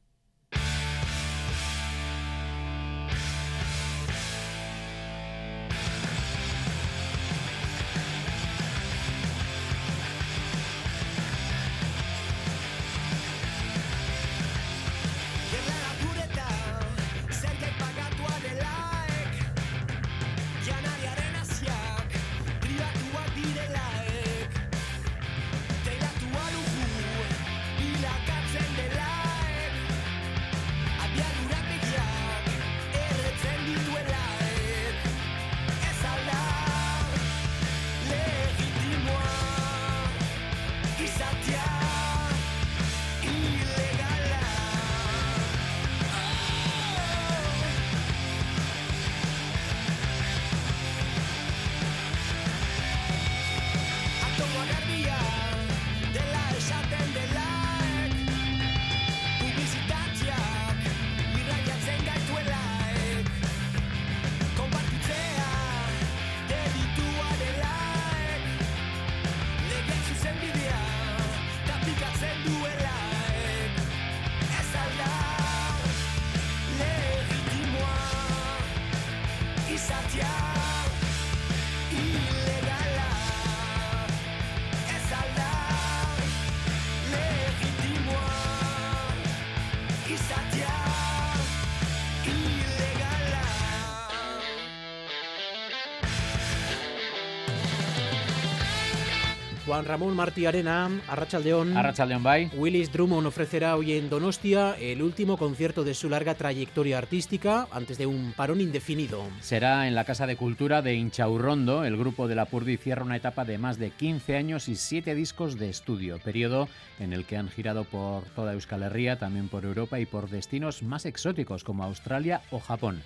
Juan Ramón Martí Arena, Arrachaldeón. Arrachaldeón Bay. Willis Drummond ofrecerá hoy en Donostia el último concierto de su larga trayectoria artística antes de un parón indefinido. Será en la Casa de Cultura de Inchaurrondo. El grupo de la Purdi cierra una etapa de más de 15 años y 7 discos de estudio, periodo en el que han girado por toda Euskal Herria, también por Europa y por destinos más exóticos como Australia o Japón.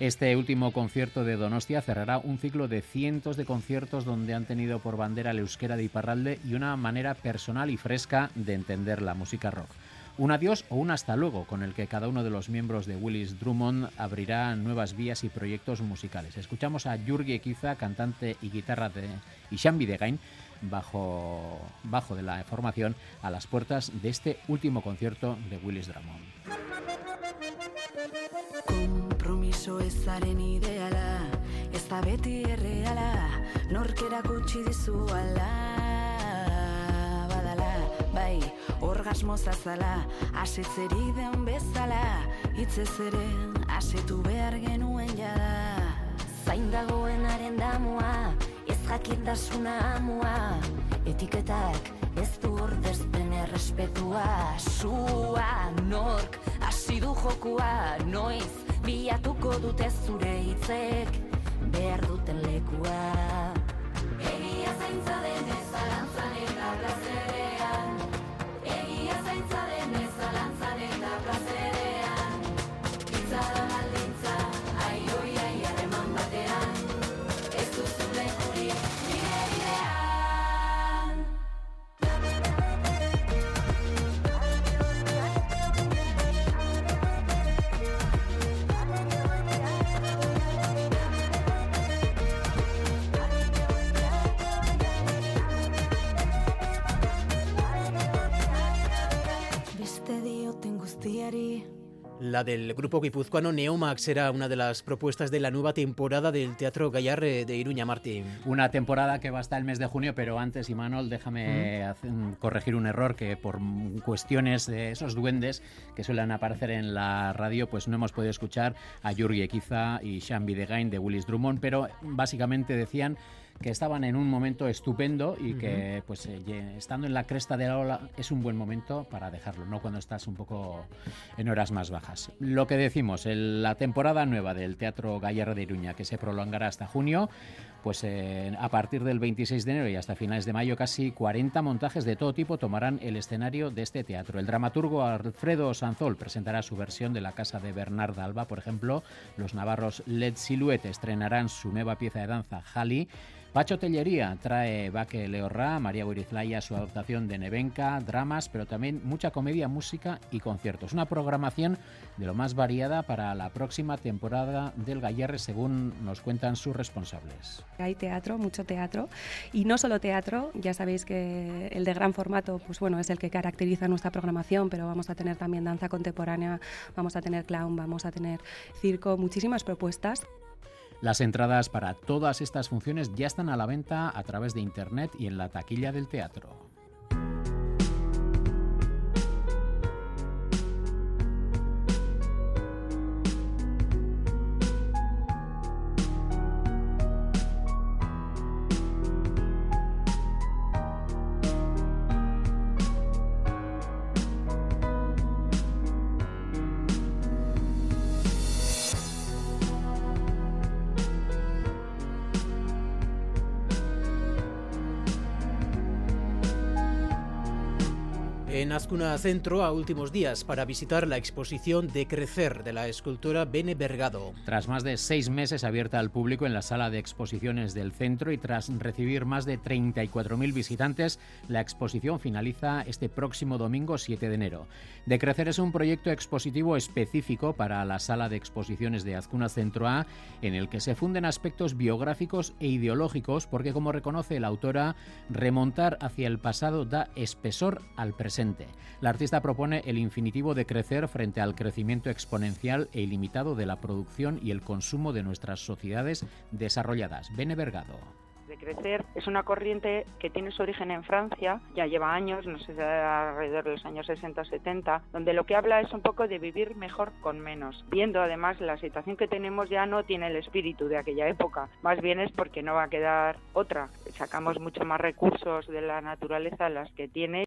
Este último concierto de Donostia cerrará un ciclo de cientos de conciertos donde han tenido por bandera el euskera de Iparralde y una manera personal y fresca de entender la música rock. Un adiós o un hasta luego con el que cada uno de los miembros de Willis Drummond abrirá nuevas vías y proyectos musicales. Escuchamos a Jurgi Equiza, cantante y guitarra de Ishambi de Gain, bajo, bajo de la formación a las puertas de este último concierto de Willis Drummond. Kompromiso ezaren ideala Ez da beti erreala Norkera gutxi dizu ala. Badala, bai, orgasmo zazala Asetzeri den bezala Itzez ere, asetu behar genuen jada. Zain dagoenaren damua Ez jakindasuna amua Etiketak ez du ordezpen errespetua. Sua, nork, hasi du jokua Noiz, bilatuko dute zure hitzek Behar duten lekua La del grupo guipuzcoano Neomax será una de las propuestas de la nueva temporada del Teatro Gallarre de Iruña Martín. Una temporada que va hasta el mes de junio, pero antes, Imanol, déjame hacer- corregir un error que por cuestiones de esos duendes que suelen aparecer en la radio, pues no hemos podido escuchar a Jurgi Equiza y Sean Videgain de Willis Drummond, pero básicamente decían que estaban en un momento estupendo y que pues eh, estando en la cresta de la ola es un buen momento para dejarlo, no cuando estás un poco en horas más bajas. Lo que decimos, el- la temporada nueva del Teatro Gallarre de Iruña, que se prolongará hasta junio, pues a partir del 26 de enero y hasta finales de mayo casi 40 montajes de todo tipo tomarán el escenario de este teatro. El dramaturgo Alfredo Sanzol presentará su versión de la casa de Bernard Alba, por ejemplo, los navarros Led Silhouette estrenarán su nueva pieza de danza Jali, Pacho Tellería trae Baque Leorra, María Guirizlaya su adaptación de Nevenka, dramas, pero también mucha comedia, música y conciertos. Una programación de lo más variada para la próxima temporada del Gallarre, según nos cuentan sus responsables. Hay teatro, mucho teatro, y no solo teatro, ya sabéis que el de gran formato, pues bueno, es el que caracteriza nuestra programación, pero vamos a tener también danza contemporánea, vamos a tener clown, vamos a tener circo, muchísimas propuestas. Las entradas para todas estas funciones ya están a la venta a través de internet y en la taquilla del teatro. Azcuna Centro a últimos días para visitar la exposición de Crecer de la escultora Bene Bergado. Tras más de seis meses abierta al público en la sala de exposiciones del centro y tras recibir más de 34.000 visitantes, la exposición finaliza este próximo domingo 7 de enero. De Crecer es un proyecto expositivo específico para la sala de exposiciones de Azcuna Centro A, en el que se funden aspectos biográficos e ideológicos, porque como reconoce la autora, remontar hacia el pasado da espesor al presente. La artista propone el infinitivo de crecer frente al crecimiento exponencial e ilimitado de la producción y el consumo de nuestras sociedades desarrolladas. Bene Vergado. De crecer. Es una corriente que tiene su origen en Francia, ya lleva años, no sé, alrededor de los años 60 o 70, donde lo que habla es un poco de vivir mejor con menos. Viendo además la situación que tenemos ya no tiene el espíritu de aquella época, más bien es porque no va a quedar otra. Sacamos mucho más recursos de la naturaleza las que tiene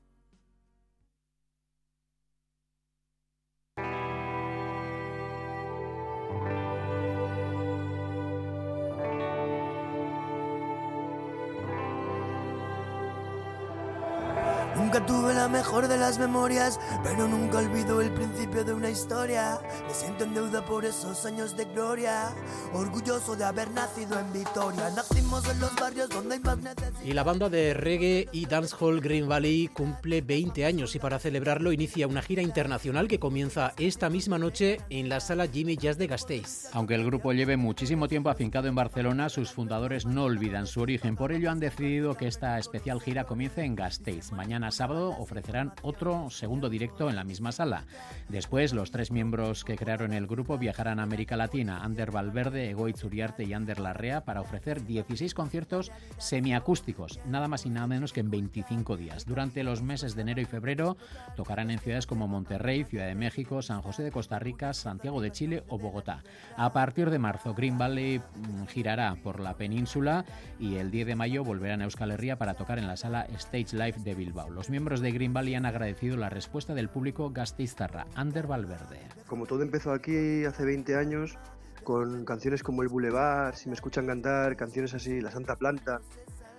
Nunca tuve la mejor de las memorias, pero nunca olvido el principio de una historia. Me siento en deuda por esos años de gloria, orgulloso de haber nacido en Vitoria. Nacimos en los barrios donde hay más necesidad. Y la banda de reggae y dancehall Green Valley cumple 20 años y para celebrarlo inicia una gira internacional que comienza esta misma noche en la sala Jimmy Jazz de Gasteiz. Aunque el grupo lleve muchísimo tiempo afincado en Barcelona, sus fundadores no olvidan su origen. Por ello han decidido que esta especial gira comience en Gasteiz. Mañana sábado ofrecerán otro segundo directo en la misma sala. Después, los tres miembros que crearon el grupo viajarán a América Latina, Ander Valverde, Egoitz Uriarte y Ander Larrea, para ofrecer 16 conciertos semiacústicos, nada más y nada menos que en 25 días. Durante los meses de enero y febrero tocarán en ciudades como Monterrey, Ciudad de México, San José de Costa Rica, Santiago de Chile o Bogotá. A partir de marzo, Green Valley mm, girará por la península y el 10 de mayo volverán a Euskal Herria para tocar en la sala Stage Life de Bilbao. Miembros de Green Valley han agradecido la respuesta del público gasteiztarra, Ander Valverde. Como todo empezó aquí hace 20 años, con canciones como El Boulevard, Si me escuchan cantar, canciones así, La Santa Planta,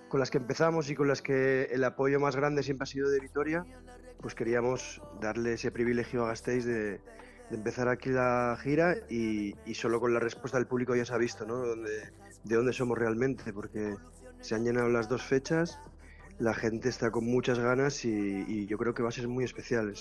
con las que empezamos y con las que el apoyo más grande siempre ha sido de Vitoria, pues queríamos darle ese privilegio a Gasteiz de, de empezar aquí la gira y, y, solo con la respuesta del público ya se ha visto, ¿no? De dónde somos realmente, porque se han llenado las dos fechas la gente está con muchas ganas y, yo creo que va a ser muy especial.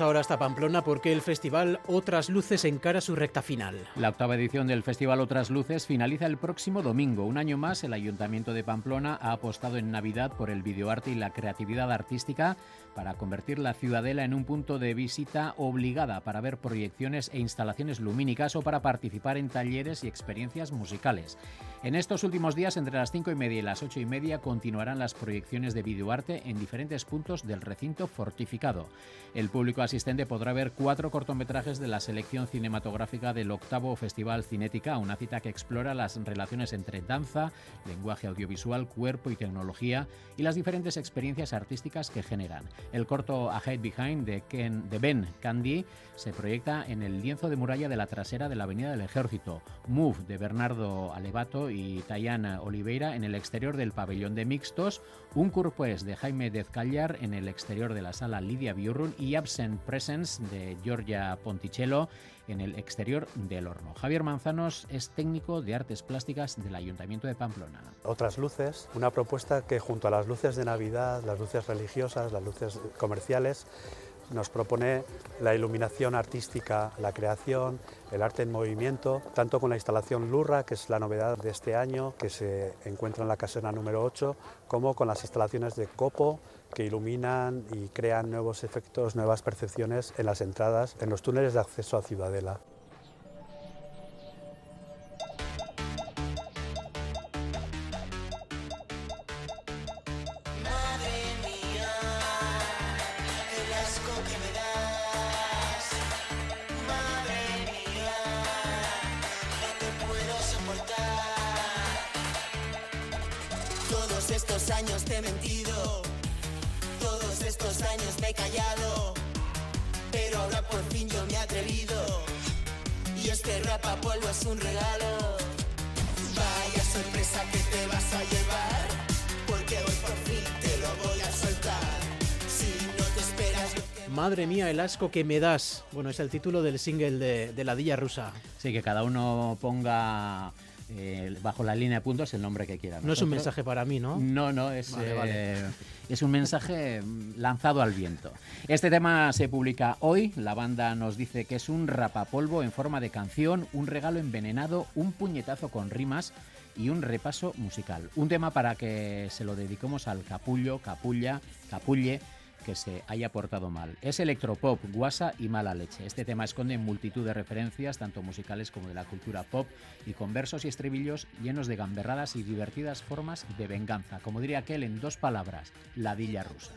Ahora hasta Pamplona porque el festival Otras Luces encara su recta final. La octava edición del festival Otras Luces finaliza el próximo domingo. Un año más, el Ayuntamiento de Pamplona ha apostado en Navidad por el videoarte y la creatividad artística para convertir la ciudadela en un punto de visita obligada para ver proyecciones e instalaciones lumínicas o para participar en talleres y experiencias musicales. En estos últimos días, entre las cinco y media y las ocho y media, continuarán las proyecciones de videoarte en diferentes puntos del recinto fortificado. El público asistente podrá ver cuatro cortometrajes de la selección cinematográfica del octavo Festival Cinética, una cita que explora las relaciones entre danza, lenguaje audiovisual, cuerpo y tecnología y las diferentes experiencias artísticas que generan. El corto Ahead Behind de, Ben Candy se proyecta en el lienzo de muralla de la trasera de la Avenida del Ejército. Move de Bernardo Alevato y Tayana Oliveira en el exterior del pabellón de mixtos. Un curpués de Jaime Dezcallar en el exterior de la sala Lidia Biurrun y Absent Presence de Giorgia Ponticello en el exterior del horno. Javier Manzanos es técnico de artes plásticas del Ayuntamiento de Pamplona. Otras luces, una propuesta que junto a las luces de Navidad, las luces religiosas, las luces comerciales, nos propone la iluminación artística, la creación, el arte en movimiento, tanto con la instalación Lurra, que es la novedad de este año, que se encuentra en la casona número 8, como con las instalaciones de Copo, que iluminan y crean nuevos efectos, nuevas percepciones en las entradas, en los túneles de acceso a Ciudadela. Polvo es un regalo. Vaya sorpresa que te vas a llevar, porque hoy por fin te lo voy a soltar. Si no te esperas lo que Madre mía, el asco que me das. Bueno, es el título del single de, de La Dilla Rusa. Sí, que cada uno ponga eh, bajo la línea de puntos el nombre que quiera. No es un mensaje para mí, ¿no? No, no, es, Vale, vale. eh, es un mensaje mm, lanzado al viento. Este tema se publica hoy. La banda nos dice que es un rapapolvo en forma de canción, un regalo envenenado, un puñetazo con rimas y un repaso musical. Un tema para que se lo dediquemos al capullo, capulla, capulle que se haya portado mal. Es electropop, guasa y mala leche. Este tema esconde multitud de referencias, tanto musicales como de la cultura pop, y con versos y estribillos llenos de gamberradas y divertidas formas de venganza. Como diría aquel en dos palabras, ladilla rusa.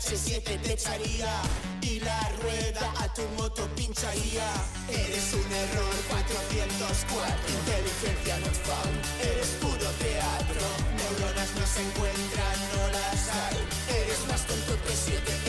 En el cubata KH7 te echaría y la rueda a tu moto pincharía. Eres un error 404, inteligencia not found. Eres puro teatro, neuronas no se encuentran, no las hay. Eres más tonto que siete.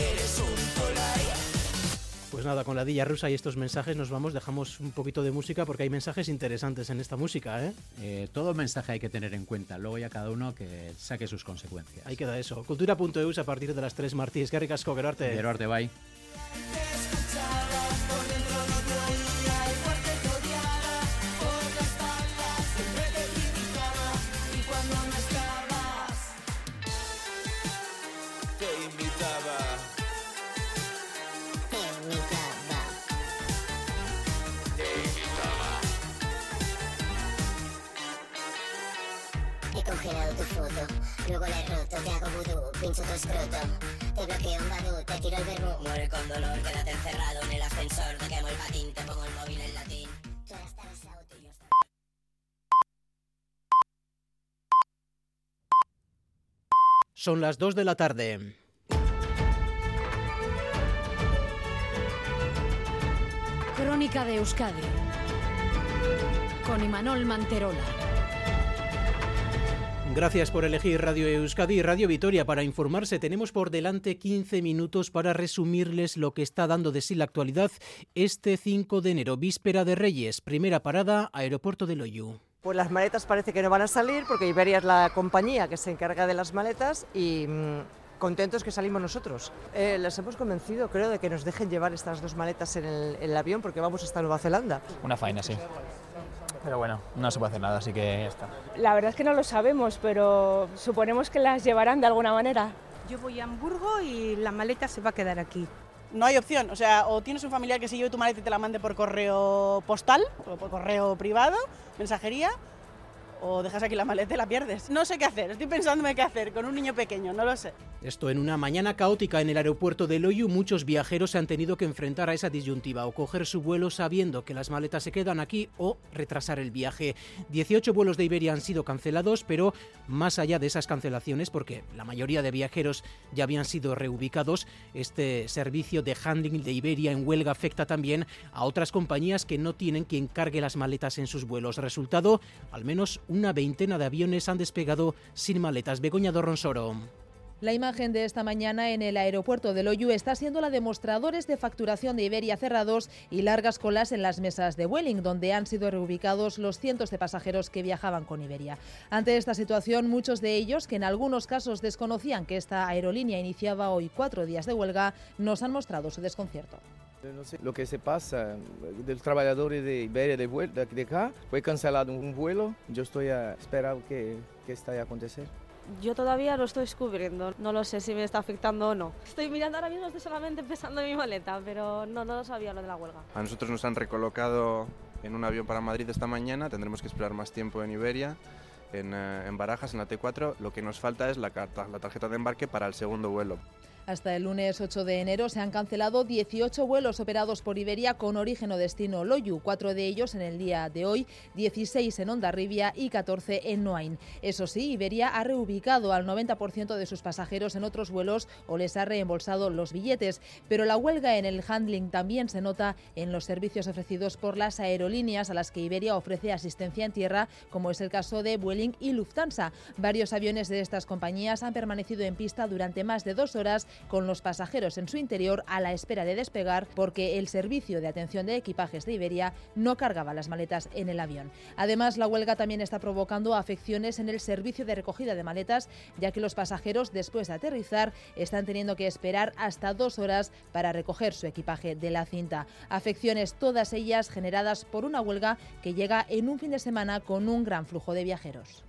Pues nada, con la Dilla Rusa y estos mensajes nos vamos, dejamos un poquito de música porque hay mensajes interesantes en esta música, ¿eh? Eh, todo mensaje hay que tener en cuenta, luego ya cada uno que saque sus consecuencias. Ahí queda eso. Cultura.eus a partir de las 3 Martí. Es que ricasco, Gero arte. Gero arte, bye. Luego la he roto, te hago vudú, pincho tu escroto. Te bloqueo un badú, te tiro el vermú. Muere con dolor, quédate encerrado en el ascensor. Te quemo el patín, te pongo el móvil en latín. Tú eras tan sauto y yo estaba- Son las 2 de la tarde. Crónica de Euskadi con Imanol Manterola. Gracias por elegir Radio Euskadi y Radio Vitoria para informarse. Tenemos por delante 15 minutos para resumirles lo que está dando de sí la actualidad este 5 de enero, víspera de Reyes. Primera parada, Aeropuerto de Loyu. Pues las maletas parece que no van a salir porque Iberia es la compañía que se encarga de las maletas y mm, contentos que salimos nosotros. Eh, les hemos convencido, creo, de que nos dejen llevar estas dos maletas en el, en el avión porque vamos hasta Nueva Zelanda. Una faena, sí. Pero bueno, no se puede hacer nada, así que ya está. La verdad es que no lo sabemos, pero suponemos que las llevarán de alguna manera. Yo voy a Hamburgo y la maleta se va a quedar aquí. No hay opción, o sea, o tienes un familiar que se lleve tu maleta y te la mande por correo postal, o por correo privado, mensajería, o dejas aquí la maleta y la pierdes. No sé qué hacer, estoy pensándome qué hacer con un niño pequeño, no lo sé. Esto en una mañana caótica en el aeropuerto de Loyu, muchos viajeros se han tenido que enfrentar a esa disyuntiva, o coger su vuelo sabiendo que las maletas se quedan aquí o retrasar el viaje. 18 vuelos de Iberia han sido cancelados, pero más allá de esas cancelaciones, porque la mayoría de viajeros ya habían sido reubicados, este servicio de handling de Iberia en huelga afecta también a otras compañías que no tienen quien cargue las maletas en sus vuelos. Resultado, al menos una veintena de aviones han despegado sin maletas. Begoña Dorronsoro. La imagen de esta mañana en el aeropuerto de Loyu está siendo la de mostradores de facturación de Iberia cerrados y largas colas en las mesas de Welling, donde han sido reubicados los cientos de pasajeros que viajaban con Iberia. Ante esta situación, muchos de ellos, que en algunos casos desconocían que esta aerolínea iniciaba hoy cuatro días de huelga, nos han mostrado su desconcierto. No sé lo que se pasa de los trabajadores de Iberia de, vuel- de acá. Fue cancelado un vuelo. Yo estoy a esperar que, que está a acontecer. Yo todavía lo estoy descubriendo, no lo sé si me está afectando o no. Estoy mirando ahora mismo, estoy solamente pesando mi maleta, pero no, no lo sabía lo de la huelga. A nosotros nos han recolocado en un avión para Madrid esta mañana, tendremos que esperar más tiempo en Iberia, en, eh, en Barajas, en la T4. Lo que nos falta es la, carta, la tarjeta de embarque para el segundo vuelo. Hasta el lunes 8 de enero se han cancelado 18 vuelos operados por Iberia con origen o destino Loyu, cuatro de ellos en el día de hoy, 16 en Ondarribia y 14 en Noain. Eso sí, Iberia ha reubicado al 90% de sus pasajeros en otros vuelos o les ha reembolsado los billetes, pero la huelga en el handling también se nota en los servicios ofrecidos por las aerolíneas a las que Iberia ofrece asistencia en tierra, como es el caso de Vueling y Lufthansa. Varios aviones de estas compañías han permanecido en pista durante más de dos horas con los pasajeros en su interior a la espera de despegar porque el servicio de atención de equipajes de Iberia no cargaba las maletas en el avión. Además, la huelga también está provocando afecciones en el servicio de recogida de maletas, ya que los pasajeros, después de aterrizar, están teniendo que esperar hasta dos horas para recoger su equipaje de la cinta. Afecciones todas ellas generadas por una huelga que llega en un fin de semana con un gran flujo de viajeros.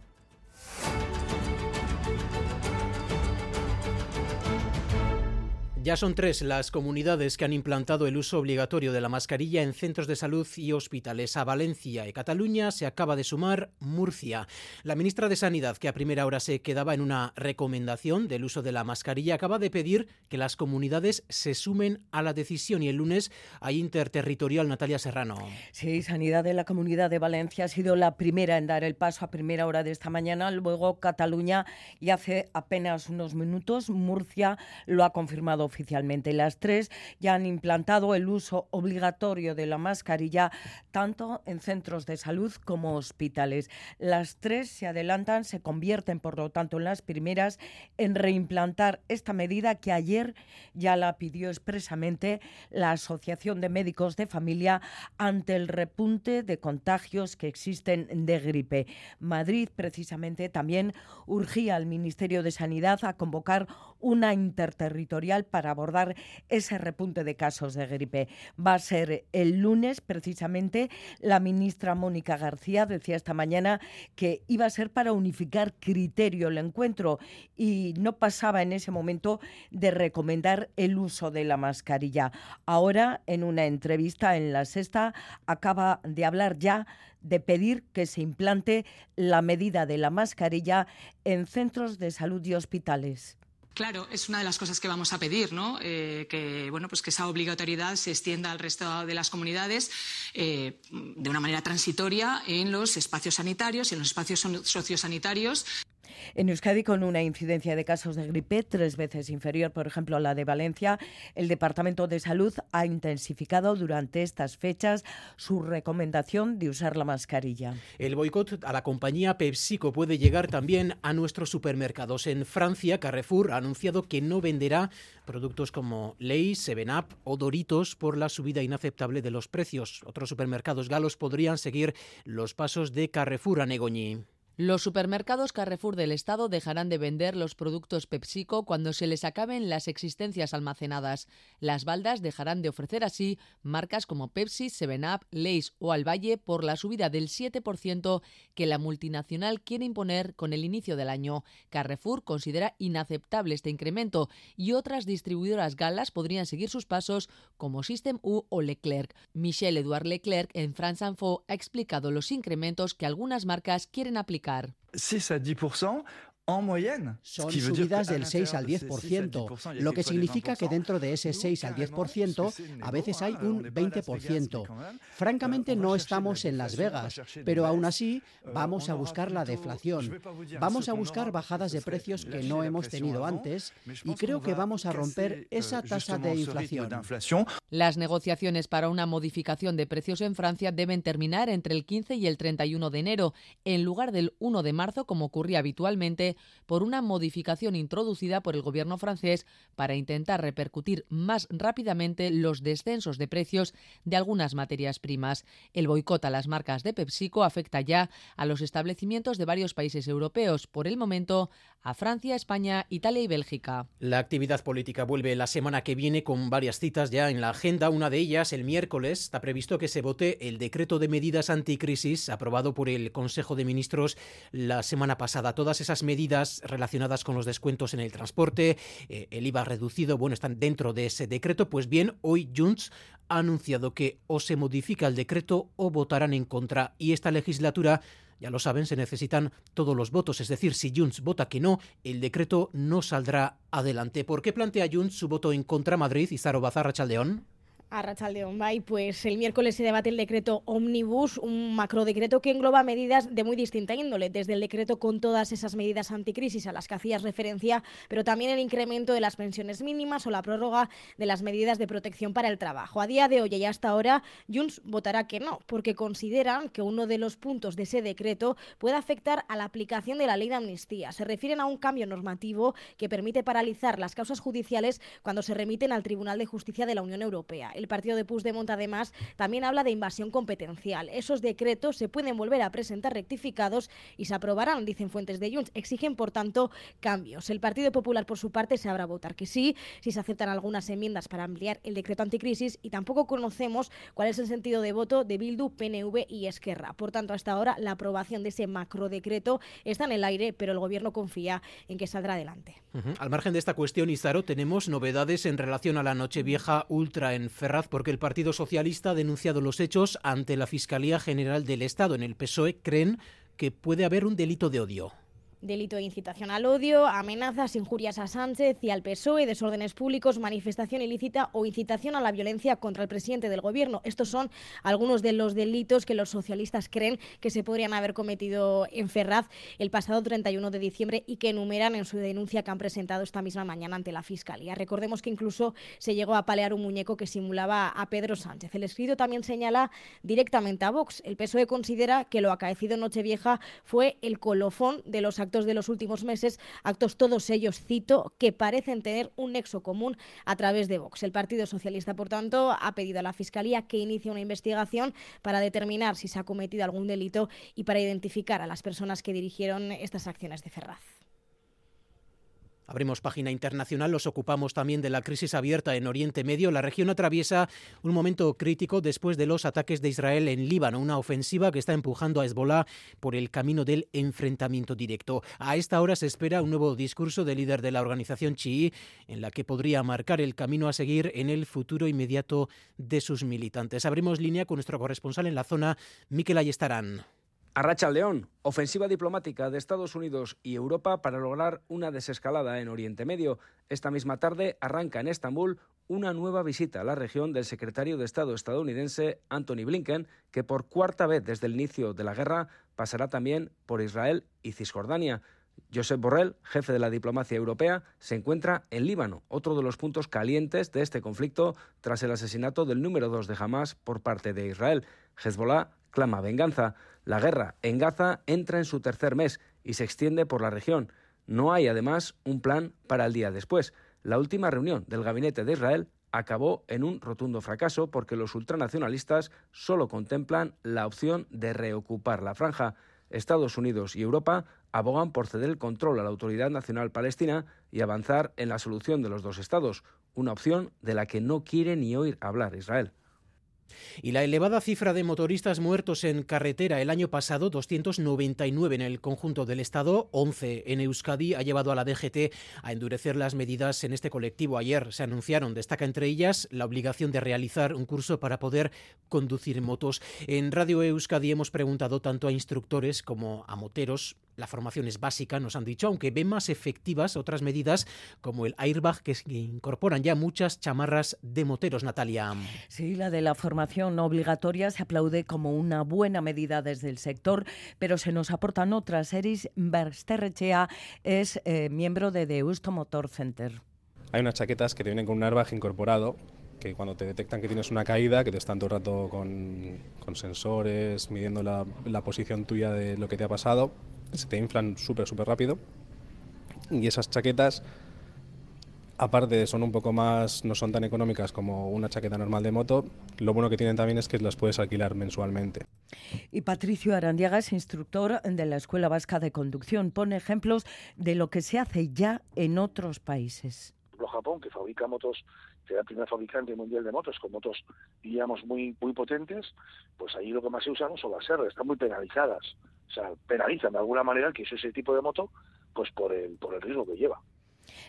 Ya son tres las comunidades que han implantado el uso obligatorio de la mascarilla en centros de salud y hospitales. A Valencia y Cataluña se acaba de sumar Murcia. La ministra de Sanidad, que a primera hora se quedaba en una recomendación del uso de la mascarilla, acaba de pedir que las comunidades se sumen a la decisión y el lunes hay interterritorial Natalia Serrano. Sí, Sanidad de la Comunidad de Valencia ha sido la primera en dar el paso a primera hora de esta mañana, luego Cataluña y hace apenas unos minutos Murcia lo ha confirmado oficialmente. Las tres ya han implantado el uso obligatorio de la mascarilla tanto en centros de salud como hospitales. Las tres se adelantan, se convierten por lo tanto en las primeras en reimplantar esta medida que ayer ya la pidió expresamente la Asociación de Médicos de Familia ante el repunte de contagios que existen de gripe. Madrid precisamente también urgía al Ministerio de Sanidad a convocar una interterritorial para abordar ese repunte de casos de gripe. Va a ser el lunes, precisamente, la ministra Mónica García decía esta mañana que iba a ser para unificar criterio el encuentro y no pasaba en ese momento de recomendar el uso de la mascarilla. Ahora, en una entrevista en La Sexta, acaba de hablar ya de pedir que se implante la medida de la mascarilla en centros de salud y hospitales. Claro, es una de las cosas que vamos a pedir, ¿no? Eh, que bueno, pues que esa obligatoriedad se extienda al resto de las comunidades eh, de una manera transitoria en los espacios sanitarios y en los espacios sociosanitarios. En Euskadi, con una incidencia de casos de gripe tres veces inferior, por ejemplo, a la de Valencia, el Departamento de Salud ha intensificado durante estas fechas su recomendación de usar la mascarilla. El boicot a la compañía PepsiCo puede llegar también a nuestros supermercados. En Francia, Carrefour ha anunciado que no venderá productos como Lay's, Seven Up o Doritos por la subida inaceptable de los precios. Otros supermercados galos podrían seguir los pasos de Carrefour a Negoñi. Los supermercados Carrefour del Estado dejarán de vender los productos PepsiCo cuando se les acaben las existencias almacenadas. Las baldas dejarán de ofrecer así marcas como Pepsi, Seven Up, Lay's o Alvalle por la subida del 7% que la multinacional quiere imponer con el inicio del año. Carrefour considera inaceptable este incremento y otras distribuidoras galas podrían seguir sus pasos como System U o Leclerc. Michel Edouard Leclerc en France Info ha explicado los incrementos que algunas marcas quieren aplicar 6 à 10 son subidas del 6 al 10%, lo que significa que dentro de ese 6 al 10% a veces hay un 20%. Francamente no estamos en Las Vegas, pero aún así vamos a buscar la deflación. Vamos a buscar bajadas de precios que no hemos tenido antes y creo que vamos a romper esa tasa de inflación. Las negociaciones para una modificación de precios en Francia deben terminar entre el 15 y el 31 de enero, en lugar del 1 de marzo como ocurría habitualmente por una modificación introducida por el gobierno francés para intentar repercutir más rápidamente los descensos de precios de algunas materias primas. El boicot a las marcas de PepsiCo afecta ya a los establecimientos de varios países europeos, por el momento a Francia, España, Italia y Bélgica. La actividad política vuelve la semana que viene con varias citas ya en la agenda. Una de ellas, el miércoles, está previsto que se vote el decreto de medidas anticrisis aprobado por el Consejo de Ministros la semana pasada. Todas esas medidas relacionadas con los descuentos en el transporte, eh, el IVA reducido, bueno, están dentro de ese decreto. Pues bien, hoy Junts ha anunciado que o se modifica el decreto o votarán en contra. Y esta legislatura ya lo saben, se necesitan todos los votos, es decir, si Junts vota que no, el decreto no saldrá adelante. ¿Por qué plantea Junts su voto en contra Madrid y Zaro Bazarra Chaldeón? A Rachaldeón Bay, pues el miércoles se debate el decreto Omnibus, un macrodecreto que engloba medidas de muy distinta índole, desde el decreto con todas esas medidas anticrisis a las que hacías referencia, pero también el incremento de las pensiones mínimas o la prórroga de las medidas de protección para el trabajo. A día de hoy y hasta ahora, Junts votará que no, porque consideran que uno de los puntos de ese decreto puede afectar a la aplicación de la ley de amnistía. Se refieren a un cambio normativo que permite paralizar las causas judiciales cuando se remiten al Tribunal de Justicia de la Unión Europea. El partido de Puigdemont, además, también habla de invasión competencial. Esos decretos se pueden volver a presentar rectificados y se aprobarán, dicen fuentes de Junts. Exigen, por tanto, cambios. El Partido Popular, por su parte, se habrá votar que sí, si se aceptan algunas enmiendas para ampliar el decreto anticrisis y tampoco conocemos cuál es el sentido de voto de Bildu, PNV y Esquerra. Por tanto, hasta ahora la aprobación de ese macrodecreto está en el aire, pero el Gobierno confía en que saldrá adelante. Al margen de esta cuestión, Izaro, tenemos novedades en relación a la Nochevieja Ultra en Porque el Partido Socialista ha denunciado los hechos ante la Fiscalía General del Estado. En el PSOE creen que puede haber un delito de odio delito de incitación al odio, amenazas, injurias a Sánchez y al PSOE, desórdenes públicos, manifestación ilícita o incitación a la violencia contra el presidente del gobierno. Estos son algunos de los delitos que los socialistas creen que se podrían haber cometido en Ferraz el pasado 31 de diciembre y que enumeran en su denuncia que han presentado esta misma mañana ante la Fiscalía. Recordemos que incluso se llegó a palear un muñeco que simulaba a Pedro Sánchez. El escrito también señala directamente a Vox. El PSOE considera que lo acaecido en Nochevieja fue el colofón de los actos de los últimos meses, actos todos ellos, cito, que parecen tener un nexo común a través de Vox. El Partido Socialista, por tanto, ha pedido a la Fiscalía que inicie una investigación para determinar si se ha cometido algún delito y para identificar a las personas que dirigieron estas acciones de Ferraz. Abrimos página internacional, los ocupamos también de la crisis abierta en Oriente Medio. La región atraviesa un momento crítico después de los ataques de Israel en Líbano, una ofensiva que está empujando a Hezbollah por el camino del enfrentamiento directo. A esta hora se espera un nuevo discurso del líder de la organización chií, en la que podría marcar el camino a seguir en el futuro inmediato de sus militantes. Abrimos línea con nuestro corresponsal en la zona, Miquel Ayestarán. Arracha León, ofensiva diplomática de Estados Unidos y Europa para lograr una desescalada en Oriente Medio. Esta misma tarde arranca en Estambul una nueva visita a la región del secretario de Estado estadounidense Anthony Blinken, que por cuarta vez desde el inicio de la guerra pasará también por Israel y Cisjordania. Josep Borrell, jefe de la diplomacia europea, se encuentra en Líbano, otro de los puntos calientes de este conflicto tras el asesinato del número dos de Hamas por parte de Israel. Hezbollah clama venganza. La guerra en Gaza entra en su tercer mes y se extiende por la región. No hay, además, un plan para el día después. La última reunión del gabinete de Israel acabó en un rotundo fracaso porque los ultranacionalistas solo contemplan la opción de reocupar la franja. Estados Unidos y Europa abogan por ceder el control a la Autoridad Nacional Palestina y avanzar en la solución de los dos estados, una opción de la que no quiere ni oír hablar Israel. Y la elevada cifra de motoristas muertos en carretera el año pasado, 299 en el conjunto del Estado, 11 en Euskadi, ha llevado a la DGT a endurecer las medidas en este colectivo. Ayer se anunciaron, destaca entre ellas, la obligación de realizar un curso para poder conducir motos. En Radio Euskadi hemos preguntado tanto a instructores como a moteros la formación es básica, nos han dicho, aunque ven más efectivas otras medidas como el airbag que incorporan ya muchas chamarras de moteros, Natalia. Sí, la de la formación obligatoria se aplaude como una buena medida desde el sector, pero se nos aportan otras. Eris Bersterrechea es eh, miembro de Deusto Motor Center. Hay unas chaquetas que te vienen con un airbag incorporado que cuando te detectan que tienes una caída, que te están todo el rato con, sensores, midiendo la, la posición tuya de lo que te ha pasado, se te inflan súper, súper rápido. Y esas chaquetas, aparte son un poco más, no son tan económicas como una chaqueta normal de moto, lo bueno que tienen también es que las puedes alquilar mensualmente. Y Patricio Arandiaga es instructor de la Escuela Vasca de Conducción. Pone ejemplos de lo que se hace ya en otros países. Japón, que fabrica motos era el primer fabricante mundial de motos con motos, digamos, muy muy potentes, pues ahí lo que más se usan son las R, están muy penalizadas o sea, penalizan de alguna manera que es ese tipo de moto, pues por el, por el riesgo que lleva.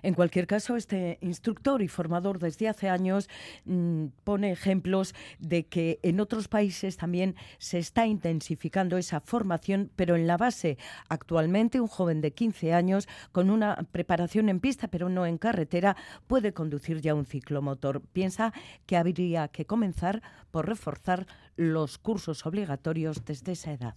En cualquier caso, este instructor y formador desde hace años mm, pone ejemplos de que en otros países también se está intensificando esa formación, pero en la base. Actualmente, un joven de 15 años con una preparación en pista, pero no en carretera, puede conducir ya un ciclomotor. Piensa que habría que comenzar por reforzar los cursos obligatorios desde esa edad.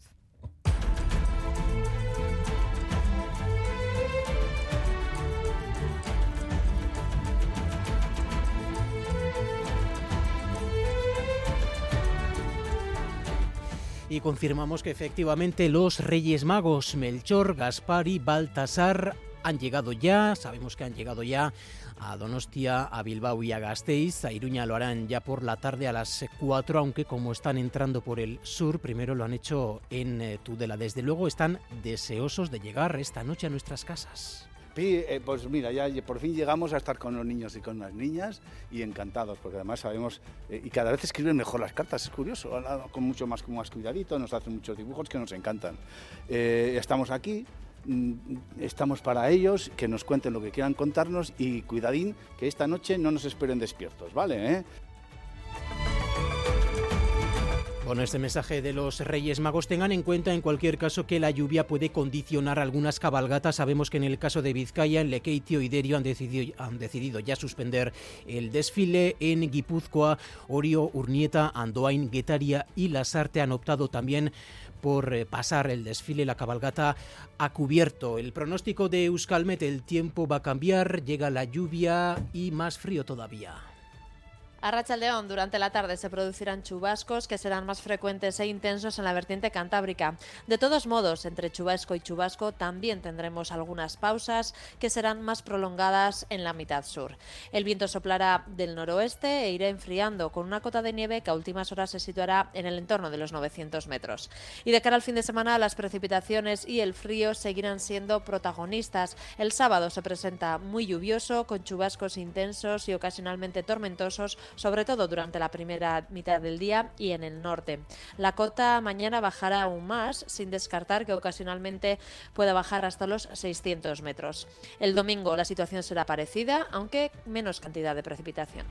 Y confirmamos que efectivamente los Reyes Magos Melchor, Gaspar y Baltasar han llegado ya, sabemos que han llegado ya a Donostia, a Bilbao y a Gasteiz. A Iruña lo harán ya por la tarde a las 4, aunque como están entrando por el sur, primero lo han hecho en eh, Tudela. Desde luego están deseosos de llegar esta noche a nuestras casas. Eh, pues mira, ya por fin llegamos a estar con los niños y con las niñas y encantados, porque además sabemos, eh, y cada vez escriben mejor las cartas, es curioso, con mucho más, más cuidadito, nos hacen muchos dibujos que nos encantan. Eh, estamos aquí, mm, estamos para ellos, que nos cuenten lo que quieran contarnos y cuidadín, que esta noche no nos esperen despiertos, ¿vale? Con este mensaje de los Reyes Magos, tengan en cuenta en cualquier caso que la lluvia puede condicionar algunas cabalgatas. Sabemos que en el caso de Vizcaya, en Lekeitio y Derio han decidido, han decidido ya suspender el desfile. En Guipúzcoa, Orio, Urnieta, Andoain, Guetaria y Lasarte han optado también por eh, pasar el desfile, la cabalgata a cubierto. El pronóstico de Euskalmet, el tiempo va a cambiar, llega la lluvia y más frío todavía. A Rachaldeón, durante la tarde se producirán chubascos que serán más frecuentes e intensos en la vertiente cantábrica. De todos modos, entre chubasco y chubasco también tendremos algunas pausas que serán más prolongadas en la mitad sur. El viento soplará del noroeste e irá enfriando con una cota de nieve que a últimas horas se situará en el entorno de los 900 metros. Y de cara al fin de semana, las precipitaciones y el frío seguirán siendo protagonistas. El sábado se presenta muy lluvioso, con chubascos intensos y ocasionalmente tormentosos sobre todo durante la primera mitad del día y en el norte. La cota mañana bajará aún más, sin descartar que ocasionalmente pueda bajar hasta los 600 metros. El domingo la situación será parecida, aunque menos cantidad de precipitación.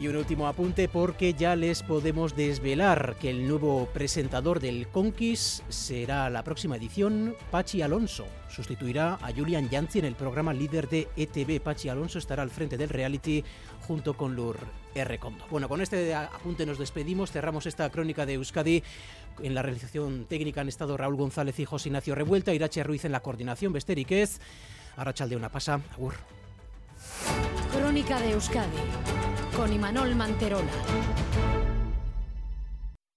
Y un último apunte porque ya les podemos desvelar que el nuevo presentador del Conquist será la próxima edición Pachi Alonso. Sustituirá a Julian Yanzi en el programa líder de ETV. Pachi Alonso estará al frente del reality junto con Lur R. Condo. Bueno, con este apunte nos despedimos, cerramos esta crónica de Euskadi. En la realización técnica han estado Raúl González y José Ignacio Revuelta, Irache Ruiz en la coordinación, Besteriquez, Arrachal de una pasa, agur. Crónica de Euskadi con Imanol Manterola.